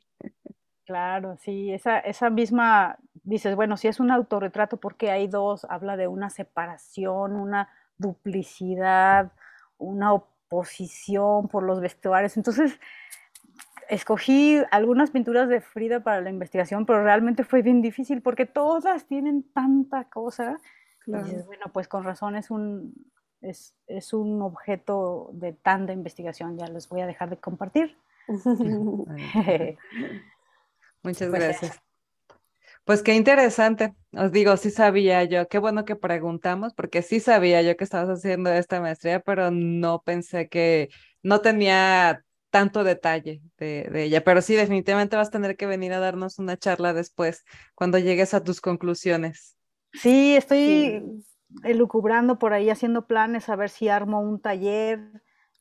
Claro, sí, esa, esa misma, dices, bueno, si es un autorretrato, porque hay dos, habla de una separación, una duplicidad, una oposición por los vestuarios. Entonces, escogí algunas pinturas de Frida para la investigación, pero realmente fue bien difícil porque todas tienen tanta cosa. bueno, pues con razón es un, es, es un objeto de tanta investigación, ya les voy a dejar de compartir. Muchas pues gracias. Pues qué interesante. Os digo, sí sabía yo, qué bueno que preguntamos, porque sí sabía yo que estabas haciendo esta maestría, pero no pensé que no tenía tanto detalle de, ella. Pero sí, definitivamente vas a tener que venir a darnos una charla después, cuando llegues a tus conclusiones. Sí, estoy elucubrando por ahí, haciendo planes, a ver si armo un taller.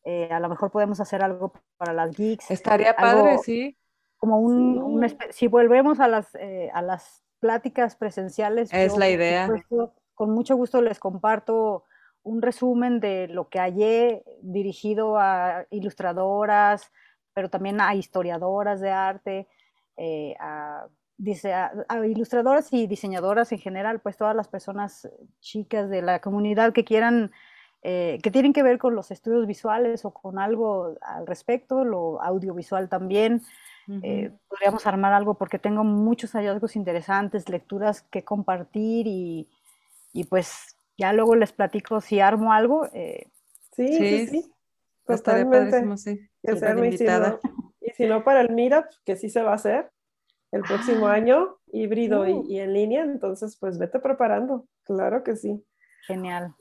Eh, a lo mejor podemos hacer algo para las geeks. Estaría padre, sí como un, si volvemos a las, eh, a las pláticas presenciales. Es la idea. con mucho gusto les comparto un resumen de lo que hallé dirigido a ilustradoras, pero también a historiadoras de arte, eh, a, a, ilustradoras y diseñadoras en general, pues todas las personas chicas de la comunidad que quieran, eh, que tienen que ver con los estudios visuales o con algo al respecto, lo audiovisual también. Eh, podríamos armar algo porque tengo muchos hallazgos interesantes, lecturas que compartir y, y pues ya luego les platico si armo algo. Eh, sí, sí, sí, Totalmente. Sí. Y, si no, para el Meetup, que sí se va a hacer el próximo ah. año, híbrido uh. y, en línea, entonces pues vete preparando, claro que sí. Genial.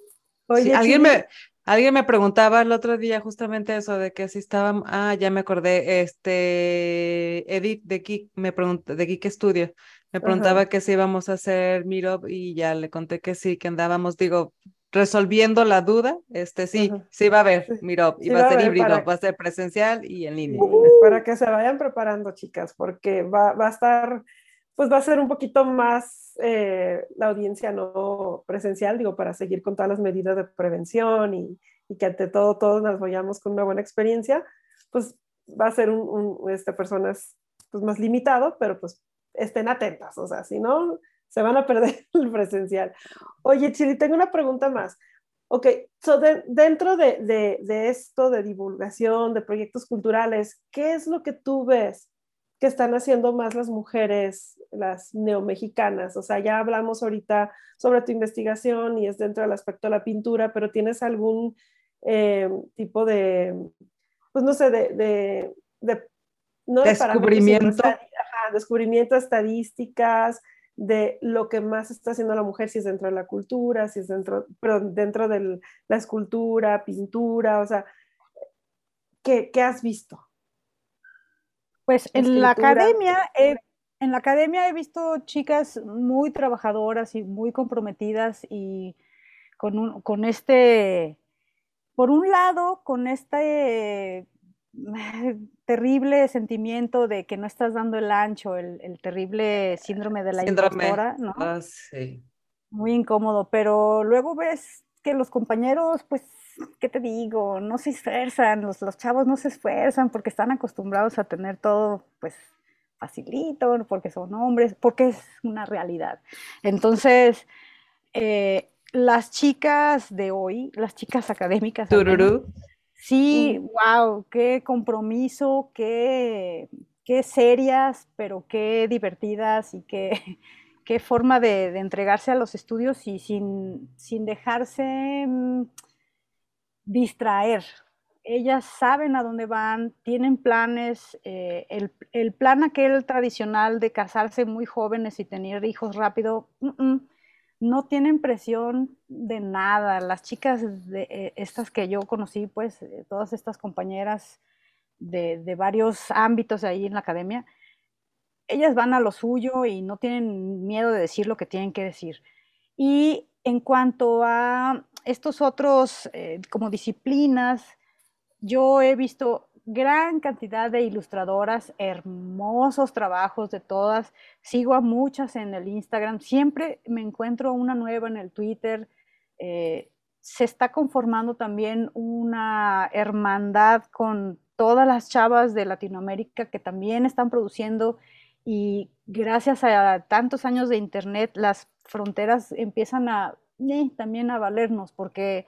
Oye, alguien me, Alguien me preguntaba el otro día justamente eso de que si estaban, ah, ya me acordé, este, Edith de Geek, me preguntó, de Geek Studio, me preguntaba que si íbamos a hacer Meetup y ya le conté que sí, que andábamos, digo, resolviendo la duda, este sí, sí va a haber Meetup y va, a ser híbrido, va a ser presencial y en línea. para que se vayan preparando, chicas, porque va, va a estar pues va a ser un poquito más eh, la audiencia no presencial, digo, para seguir con todas las medidas de prevención y, que ante todo todos nos vayamos con una buena experiencia, pues va a ser un, un este, personas pues, más limitado, pero pues estén atentas, o sea, si no, se van a perder el presencial. Oye, Chili, tengo una pregunta más. Ok, so dentro de, de, de esto de divulgación, de proyectos culturales, ¿qué es lo que tú ves que están haciendo más las mujeres, las neomexicanas. O sea, ya hablamos ahorita sobre tu investigación y es dentro del aspecto de la pintura, pero ¿tienes algún eh, tipo de, pues no sé, de, no descubrimiento? descubrimiento, estadísticas, de lo que más está haciendo la mujer, si es dentro de la cultura, si es dentro, pero dentro de la escultura, pintura, o sea, ¿qué, qué has visto? Pues en la academia, en la academia he visto chicas muy trabajadoras y muy comprometidas y con, un, con este, por un lado, con este terrible sentimiento de que no estás dando el ancho, el, terrible síndrome de la síndrome. ¿no? Ah, sí. Muy incómodo, pero luego ves que los compañeros, pues ¿qué te digo? No se esfuerzan, los, los chavos no se esfuerzan porque están acostumbrados a tener todo, pues, facilito, porque son hombres, porque es una realidad. Entonces, eh, las chicas de hoy, las chicas académicas, sí, wow, mm. qué compromiso, qué, qué serias, pero qué divertidas y qué, qué forma de, de, entregarse a los estudios y sin, sin dejarse mm, distraer. Ellas saben a dónde van, tienen planes, eh, el, plan aquel tradicional de casarse muy jóvenes y tener hijos rápido, no tienen presión de nada. Las chicas de eh, estas que yo conocí, pues eh, todas estas compañeras de, de varios ámbitos ahí en la academia, ellas van a lo suyo y no tienen miedo de decir lo que tienen que decir. Y en cuanto a estos otros eh, como disciplinas, yo he visto gran cantidad de ilustradoras, hermosos trabajos de todas. Sigo a muchas en el Instagram, siempre me encuentro una nueva en el Twitter. Eh, se está conformando también una hermandad con todas las chavas de Latinoamérica que también están produciendo y gracias a tantos años de Internet las fronteras empiezan a eh, también a valernos, porque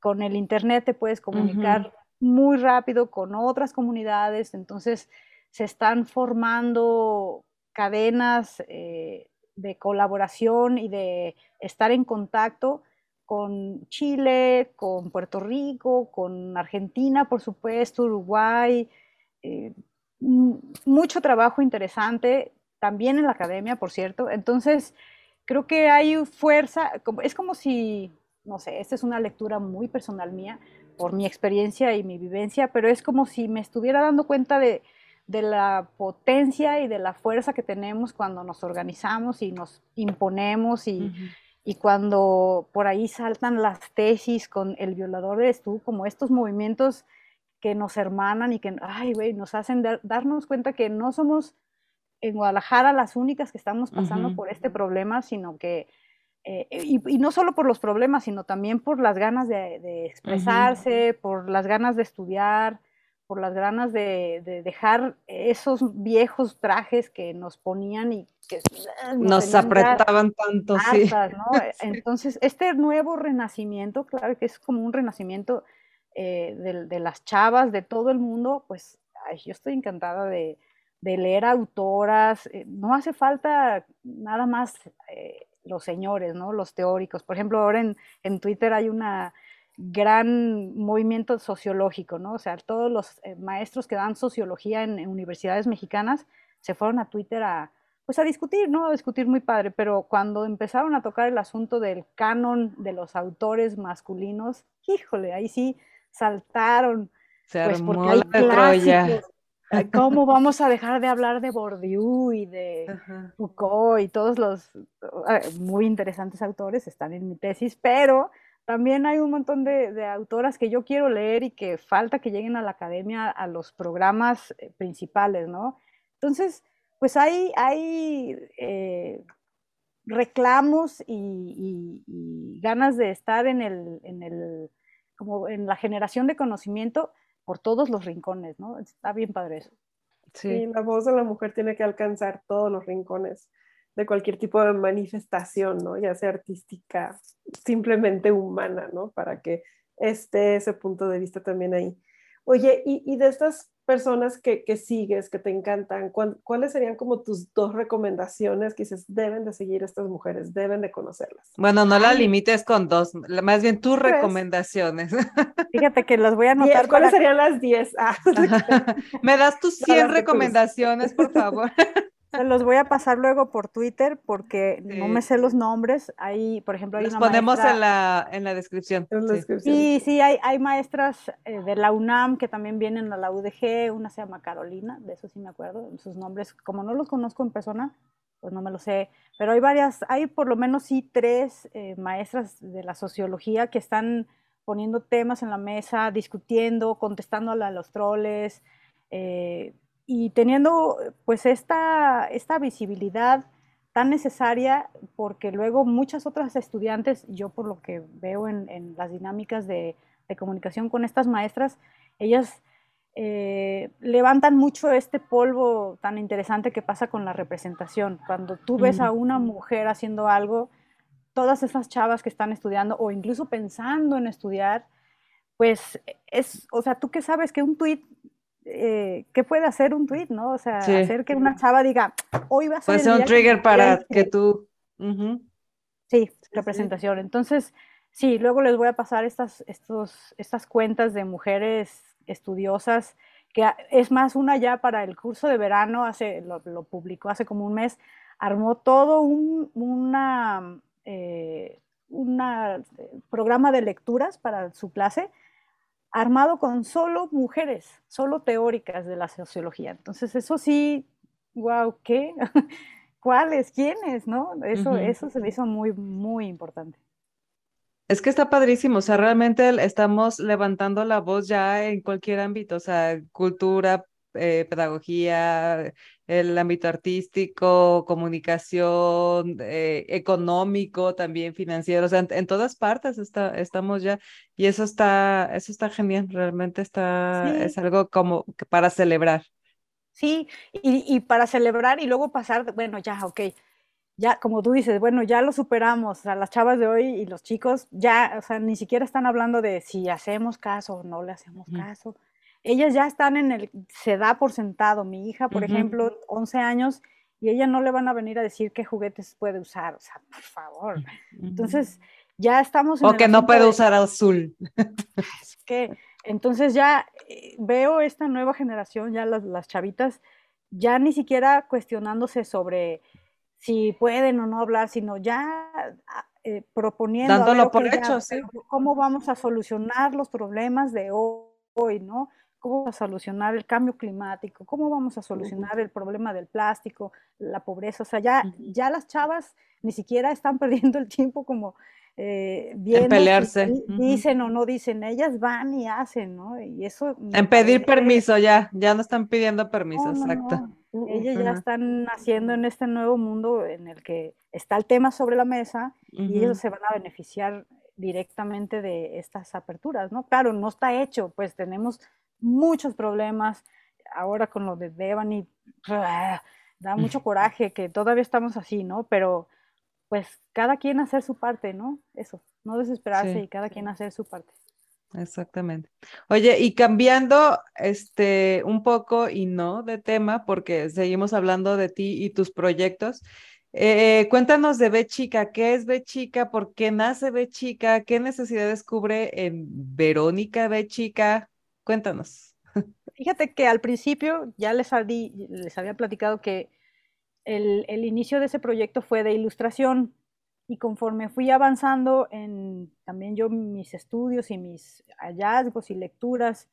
con el Internet te puedes comunicar muy rápido con otras comunidades, entonces se están formando cadenas eh, de colaboración y de estar en contacto con Chile, con Puerto Rico, con Argentina, por supuesto, Uruguay, mucho trabajo interesante, también en la academia, por cierto. Entonces, creo que hay fuerza, es como si, no sé, esta es una lectura muy personal mía, por mi experiencia y mi vivencia, pero es como si me estuviera dando cuenta de, la potencia y de la fuerza que tenemos cuando nos organizamos y nos imponemos y, cuando por ahí saltan las tesis con el violador eres tú, como estos movimientos que nos hermanan y que, ay, güey, nos hacen darnos cuenta que no somos en Guadalajara las únicas que estamos pasando por este problema, sino que eh, y, no solo por los problemas, sino también por las ganas de, expresarse, por las ganas de estudiar, por las ganas de, dejar esos viejos trajes que nos ponían y que nos, apretaban tanto, sí. Entonces, este nuevo renacimiento, claro que es como un renacimiento eh, de, las chavas, de todo el mundo, pues yo estoy encantada de, leer autoras, eh, no hace falta nada más los señores, ¿no? Los teóricos. Por ejemplo, ahora en, en Twitter hay un gran movimiento sociológico, ¿no? O sea, todos los eh, maestros que dan sociología en, universidades mexicanas se fueron a Twitter a, pues a discutir, ¿no? A discutir muy padre, pero cuando empezaron a tocar el asunto del canon de los autores masculinos, híjole, ahí sí saltaron. Se pues, armó la Troya. ¿Cómo vamos a dejar de hablar de Bourdieu y de Foucault y todos los muy interesantes autores están en mi tesis, pero también hay un montón de, autoras que yo quiero leer y que falta que lleguen a la academia a los programas eh, principales, ¿no? Entonces, pues hay, hay eh, reclamos y, ganas de estar en el, en el, como en la generación de conocimiento por todos los rincones, ¿no? Está bien padre eso. Sí. la voz de la mujer tiene que alcanzar todos los rincones de cualquier tipo de manifestación, ¿no? Ya sea artística, simplemente humana, ¿no? Para que esté ese punto de vista también ahí. Oye, y, de estas personas que, sigues, que te encantan, ¿cuáles serían como tus dos recomendaciones que dices, deben de seguir estas mujeres, deben de conocerlas? Bueno, no la limites con dos, más bien tus recomendaciones. Fíjate que las voy a anotar. ¿Cuáles serían las diez? Ah. Me das tus 100 recomendaciones, por favor. Se los voy a pasar luego por Twitter porque no me sé los nombres. Ahí, por ejemplo, hay los ponemos en, la, en la descripción. sí. sí, hay, hay maestras eh, de la UNAM que también vienen a la UDG. Una se llama Carolina, de eso sí me acuerdo. Sus nombres, como no los conozco en persona, pues no me lo sé. Pero hay varias, hay por lo menos sí tres eh, maestras de la sociología que están poniendo temas en la mesa, discutiendo, contestando a los troles. Eh, y teniendo pues esta, esta visibilidad tan necesaria porque luego muchas otras estudiantes, yo por lo que veo en, las dinámicas de, comunicación con estas maestras, ellas eh, levantan mucho este polvo tan interesante que pasa con la representación. Cuando tú ves a una mujer haciendo algo, todas esas chavas que están estudiando o incluso pensando en estudiar, pues es, o sea, tú que sabes que un tweet eh, ¿qué puede hacer un tweet, no? O sea, hacer que una chava diga, hoy va a ser. Puede ser un trigger para que tú. Sí, representación. Entonces, sí, luego les voy a pasar estas, estos, estas cuentas de mujeres estudiosas, que es más, una ya para el curso de verano, hace, lo, publicó hace como un mes, armó todo un una, eh, una eh, programa de lecturas para su clase armado con solo mujeres, solo teóricas de la sociología. Entonces, eso sí, wow, ¿qué? ¿Cuáles? ¿Quiénes? ¿No? Eso, eso se me hizo muy, muy importante. Es que está padrísimo, o sea, realmente estamos levantando la voz ya en cualquier ámbito, o sea, cultura, eh, pedagogía, el ámbito artístico, comunicación, eh, económico, también financiero, o sea, en, todas partes está, estamos ya, y eso está, eso está genial, realmente está, es algo como para celebrar. Sí, y, y, para celebrar y luego pasar, bueno, ya, ok, ya, como tú dices, bueno, ya lo superamos, o sea, las chavas de hoy y los chicos ya, o sea, ni siquiera están hablando de si hacemos caso o no le hacemos caso ellas ya están en el, se da por sentado. Mi hija, por ejemplo, 11 años, y ella no le van a venir a decir qué juguetes puede usar, o sea, por favor. Entonces, ya estamos... En o que no puede usar azul. Es que Entonces ya eh, veo esta nueva generación, ya las, las chavitas, ya ni siquiera cuestionándose sobre si pueden o no hablar, sino ya ah, eh, proponiendo Dándolo por hecho, sí. cómo vamos a solucionar los problemas de hoy, ¿no? ¿Cómo vamos a solucionar el cambio climático? ¿Cómo vamos a solucionar el problema del plástico, la pobreza? O sea, ya, ya las chavas ni siquiera están perdiendo el tiempo como eh, en pelearse. dicen o no dicen, ellas van y hacen, ¿no? Y eso... En pedir permiso ya, ya no están pidiendo permiso, exacto. Ellas ya están naciendo en este nuevo mundo en el que está el tema sobre la mesa y ellos se van a beneficiar directamente de estas aperturas, ¿no? Claro, no está hecho, pues tenemos muchos problemas ahora con lo de Devani, da mucho coraje que todavía estamos así, ¿no? Pero pues cada quien hacer su parte, ¿no? Eso, no desesperarse y cada quien hacer su parte. Exactamente. Oye, y cambiando este un poco y no de tema, porque seguimos hablando de ti y tus proyectos. Eh, cuéntanos de B Chica, ¿qué es B Chica? ¿Por qué nace B Chica? ¿Qué necesidades cubre en Verónica B Chica? Cuéntanos. Fíjate que al principio ya les, les había platicado que el, inicio de ese proyecto fue de ilustración y conforme fui avanzando en también yo mis estudios y mis hallazgos y lecturas,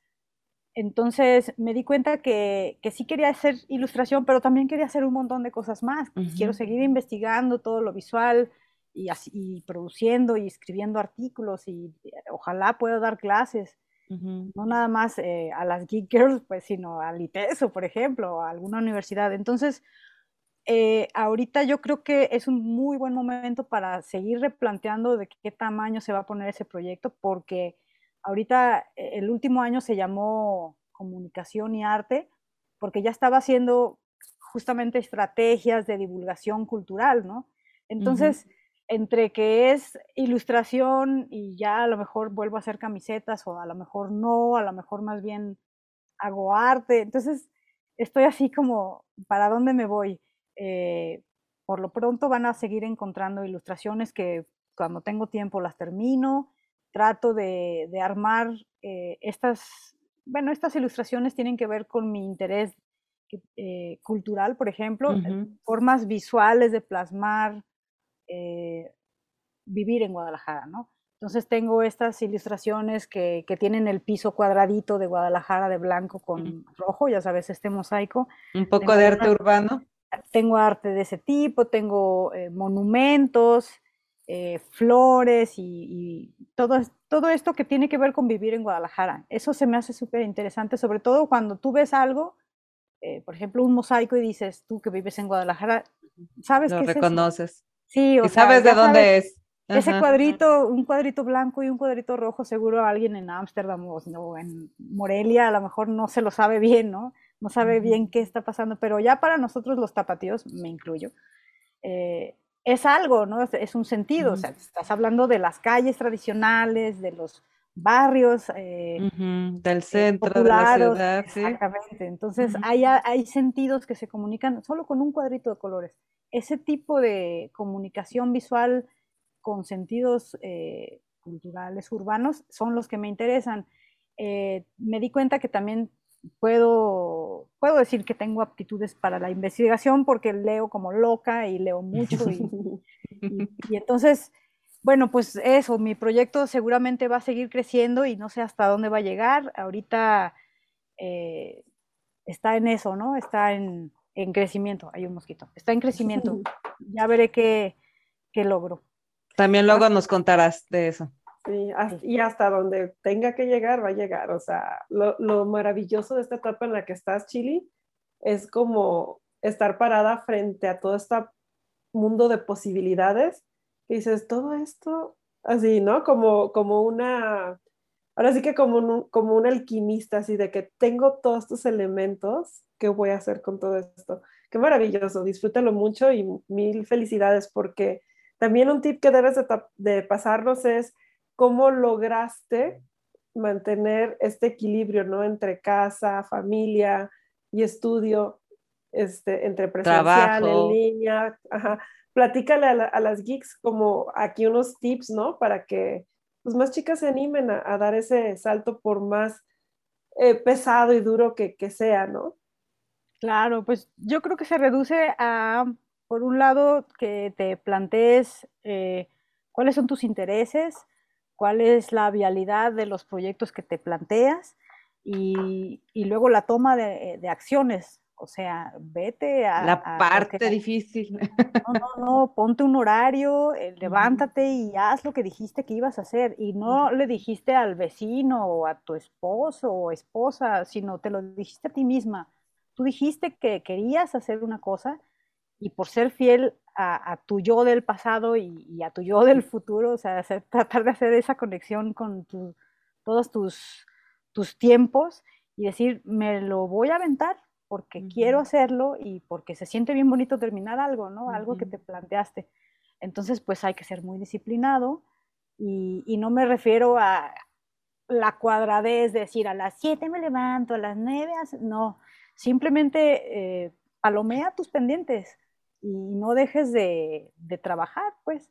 entonces me di cuenta que, sí quería hacer ilustración, pero también quería hacer un montón de cosas más. Quiero seguir investigando todo lo visual y, así, produciendo y escribiendo artículos y ojalá pueda dar clases. No nada más eh, a las Geek Girls, pues, sino al ITESO, por ejemplo, a alguna universidad. Entonces, eh, ahorita yo creo que es un muy buen momento para seguir replanteando de qué tamaño se va a poner ese proyecto, porque ahorita eh, el último año se llamó comunicación y arte, porque ya estaba haciendo justamente estrategias de divulgación cultural, ¿no? Entonces, entre que es ilustración y ya a lo mejor vuelvo a hacer camisetas o a lo mejor no, a lo mejor más bien hago arte, entonces estoy así como, ¿para dónde me voy? Eh, por lo pronto van a seguir encontrando ilustraciones que cuando tengo tiempo las termino. Trato de, armar eh, estas, bueno, estas ilustraciones tienen que ver con mi interés eh, cultural, por ejemplo, formas visuales de plasmar vivir en Guadalajara, ¿no? Entonces tengo estas ilustraciones que, que, tienen el piso cuadradito de Guadalajara de blanco con rojo, ya sabes, este mosaico. Un poco de arte urbano tengo arte de ese tipo, tengo eh, monumentos, eh, flores y, todo, todo esto que tiene que ver con vivir en Guadalajara. Eso se me hace súper interesante, sobre todo cuando tú ves algo, eh, por ejemplo, un mosaico y dices, tú que vives en Guadalajara, ¿sabes Lo reconoces. Sí, o y sabes de dónde es. Ese cuadrito, un cuadrito blanco y un cuadrito rojo, seguro alguien en Ámsterdam o en Morelia a lo mejor no se lo sabe bien, ¿no? no sabe bien qué está pasando, pero ya para nosotros los tapatíos, me incluyo, eh, es algo, ¿no? Es, un sentido, o sea, estás hablando de las calles tradicionales, de los barrios, eh, del eh, centro de la ciudad. Exactamente, entonces hay, hay sentidos que se comunican solo con un cuadrito de colores. Ese tipo de comunicación visual con sentidos culturales urbanos son los que me interesan. me di cuenta que también puedo, puedo decir que tengo aptitudes para la investigación porque leo como loca y leo mucho. Y, entonces, bueno, pues eso, mi proyecto seguramente va a seguir creciendo y no sé hasta dónde va a llegar. Ahorita eh, está en eso, ¿no? Está en, en, crecimiento. Hay un mosquito. Está en crecimiento. Ya veré qué, qué logro. También luego nos contarás de eso. Sí, y hasta donde tenga que llegar, va a llegar. O sea, lo, lo, maravilloso de esta etapa en la que estás, Chili, es como estar parada frente a todo este mundo de posibilidades. Y dices, todo esto, así, ¿no? Como, como una, ahora sí que como un, como un alquimista, así de que tengo todos estos elementos, ¿qué voy a hacer con todo esto? Qué maravilloso, disfrútalo mucho y mil felicidades porque también un tip que debes de, de pasarnos es cómo lograste mantener este equilibrio, ¿no? Entre casa, familia y estudio, este, entre presencial, en línea. Ajá. Platícale a, las geeks como aquí unos tips, ¿no? Para que pues más chicas se animen a, dar ese salto por más eh, pesado y duro que, que sea, ¿no? Claro, pues yo creo que se reduce a, por un lado, que te plantees eh, cuáles son tus intereses, cuál es la vialidad de los proyectos que te planteas y, luego la toma de, acciones. O sea, vete a... La parte difícil. No, no, no, ponte un horario, eh, levántate y haz lo que dijiste que ibas a hacer. Y no le dijiste al vecino o a tu esposo o esposa, sino te lo dijiste a ti misma. Tú dijiste que querías hacer una cosa y por ser fiel a, tu yo del pasado y, a tu yo del futuro, o sea, tratar de hacer esa conexión con todos tus tus tiempos y decir, me lo voy a aventar porque quiero hacerlo y porque se siente bien bonito terminar algo, ¿no? Algo que te planteaste. Entonces, pues hay que ser muy disciplinado y, no me refiero a la cuadradez, de decir a las 7 me levanto, a las 9, no, simplemente eh, palomea tus pendientes y no dejes de, de trabajar, pues.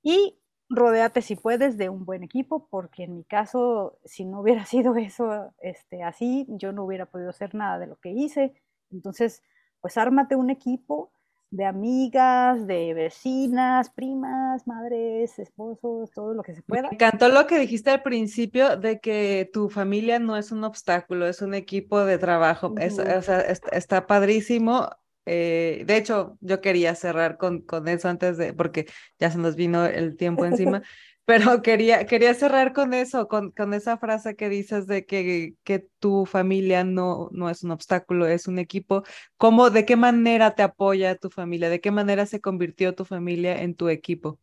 Y rodéate si puedes de un buen equipo, porque en mi caso, si no hubiera sido eso este, así, yo no hubiera podido hacer nada de lo que hice. Entonces, pues ármate un equipo de amigas, de vecinas, primas, madres, esposos, todo lo que se pueda. Me encantó lo que dijiste al principio de que tu familia no es un obstáculo, es un equipo de trabajo. está padrísimo. Eh, de hecho, yo quería cerrar con, con eso antes de, porque ya se nos vino el tiempo encima, pero quería, quería cerrar con eso, con, con esa frase que dices de que, que tu familia no, no es un obstáculo, es un equipo. ¿Cómo, de qué manera te apoya tu familia? ¿De qué manera se convirtió tu familia en tu equipo?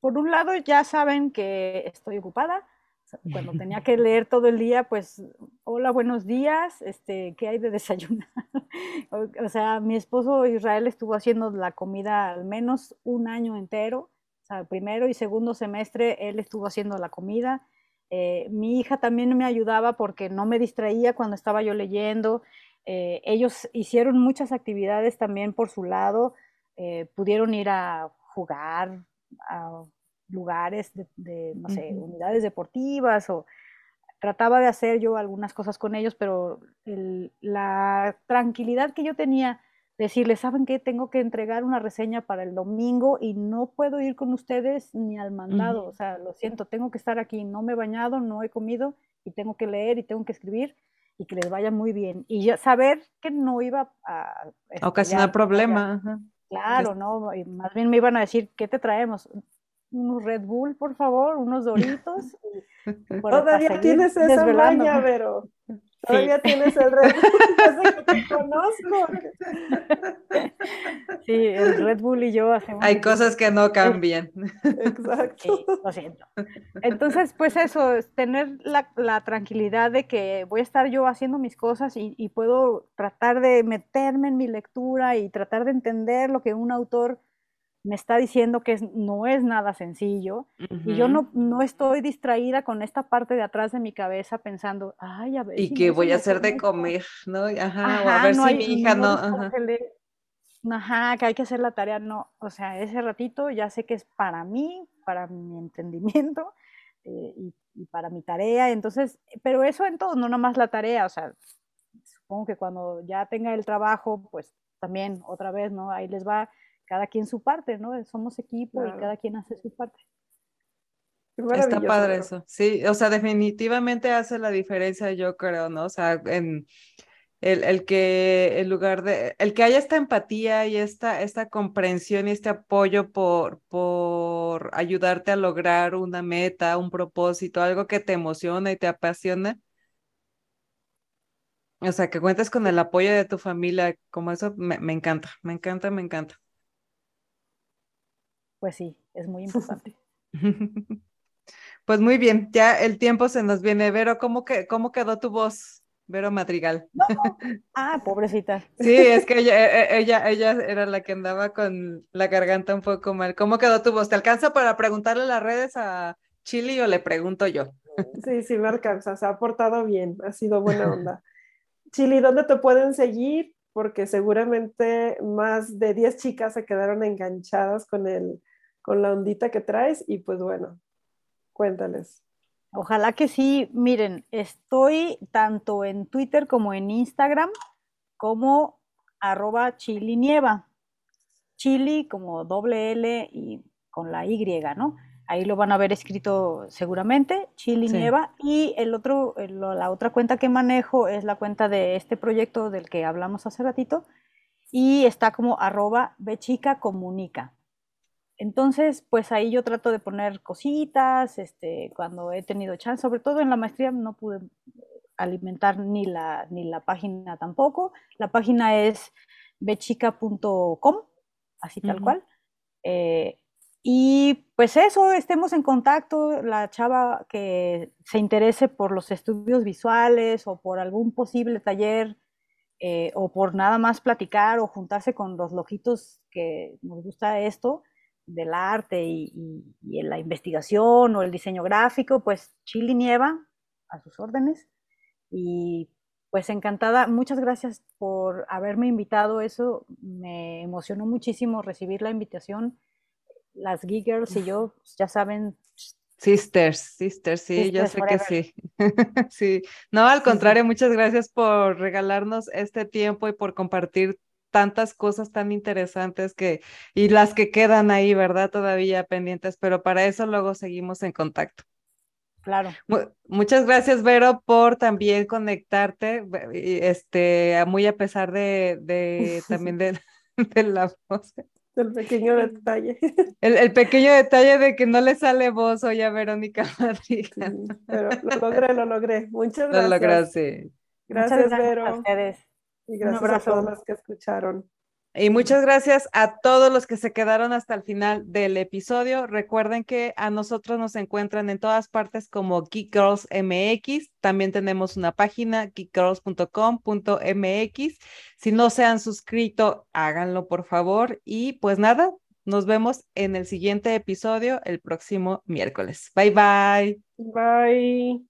Por un lado, ya saben que estoy ocupada, cuando tenía que leer todo el día, pues, hola, buenos días, este, ¿qué hay de desayunar? o, sea, mi esposo Israel estuvo haciendo la comida al menos un año entero, o sea, primero y segundo semestre él estuvo haciendo la comida. Eh, mi hija también me ayudaba porque no me distraía cuando estaba yo leyendo. Eh, ellos hicieron muchas actividades también por su lado, eh, pudieron ir a jugar, a lugares de, no sé, unidades deportivas o trataba de hacer yo algunas cosas con ellos, pero la tranquilidad que yo tenía, decirles, ¿saben qué? Tengo que entregar una reseña para el domingo y no puedo ir con ustedes ni al mandado, o sea, lo siento, tengo que estar aquí, no me he bañado, no he comido y tengo que leer y tengo que escribir y que les vaya muy bien. Y ya saber que no iba a... Ocasionar problema. Claro, no, más bien me iban a decir, ¿qué te traemos? Unos Red Bull, por favor, unos Doritos. Todavía tienes esa maña, pero todavía tienes el Red Bull, que te conozco. Sí, el Red Bull y yo hacemos... Hay cosas que no cambian. Exacto. lo siento. Entonces, pues eso, es tener la, tranquilidad de que voy a estar yo haciendo mis cosas y, y puedo tratar de meterme en mi lectura y tratar de entender lo que un autor me está diciendo que no es nada sencillo y yo no, no estoy distraída con esta parte de atrás de mi cabeza pensando, ay, a ver. Y que voy a hacer de comer, ¿no? Ajá, o a ver si mi hija no. Ajá. que hay que hacer la tarea, no. O sea, ese ratito ya sé que es para mí, para mi entendimiento eh, y, y, para mi tarea. Entonces, pero eso en todo, no nomás la tarea, o sea, supongo que cuando ya tenga el trabajo, pues también otra vez, ¿no? Ahí les va cada quien su parte, ¿no? Somos equipo y cada quien hace su parte. Está padre eso, sí, o sea, definitivamente hace la diferencia, yo creo, ¿no? O sea, en el, el que en lugar de, el que haya esta empatía y esta, esta comprensión y este apoyo por, por ayudarte a lograr una meta, un propósito, algo que te emociona y te apasiona. O sea, que cuentes con el apoyo de tu familia, como eso me, me encanta, me encanta, me encanta pues sí, es muy importante. Pues muy bien, ya el tiempo se nos viene. Vero, ¿cómo, que, cómo quedó tu voz? Vero Madrigal. Ah, pobrecita. Sí, es que ella, e, e, ella, ella era la que andaba con la garganta un poco mal. ¿Cómo quedó tu voz? ¿Te alcanza para preguntarle las redes a Chili o le pregunto yo? Sí, sí, me alcanza. Se ha portado bien. Ha sido buena onda. Chili, ¿dónde te pueden seguir? Porque seguramente más de 10 chicas se quedaron enganchadas con el, con la ondita que traes y pues bueno, Cuéntales. Ojalá que sí. Miren, estoy tanto en Twitter como en Instagram como arroba chilinieva. Chili como doble L y con la Y, ¿no? Ahí lo van a ver escrito seguramente, Chili Nieva. Y el otro, la otra cuenta que manejo es la cuenta de este proyecto del que hablamos hace ratito. Y está como arroba bechica comunica. Entonces, pues ahí yo trato de poner cositas, este, cuando he tenido chance, sobre todo en la maestría no pude alimentar ni la, ni la página tampoco. La página es bechica.com, así tal cual. Eh, y pues eso, estemos en contacto, la chava que se interese por los estudios visuales o por algún posible taller eh, o por nada más platicar o juntarse con los lojitos que nos gusta esto del arte y, la investigación o el diseño gráfico, pues Chili Nieva, a sus órdenes. Y pues encantada, muchas gracias por haberme invitado, eso me emocionó muchísimo recibir la invitación. Las Giggers y yo, pues, ya saben. Sisters, sisters, sí, yo sé que sí. sí, no, al contrario, muchas gracias por regalarnos este tiempo y por compartir tantas cosas tan interesantes que, y las que quedan ahí, ¿verdad? Todavía pendientes, pero para eso luego seguimos en contacto. Claro. Muchas gracias, Vero, por también conectarte, este, muy a pesar de, de también de, de la voz. El pequeño detalle. El, pequeño detalle de que no le sale voz hoy a Verónica Madrid. pero lo logré, lo logré. Muchas gracias. Lo lograste. Gracias, gracias Vero. A ustedes. Y gracias a todos los que escucharon. Y muchas gracias a todos los que se quedaron hasta el final del episodio. Recuerden que a nosotros nos encuentran en todas partes como Geek Girls MX. También tenemos una página geekgirls.com.mx. Si no se han suscrito, háganlo por favor. Y pues nada, nos vemos en el siguiente episodio el próximo miércoles. Bye bye. Bye.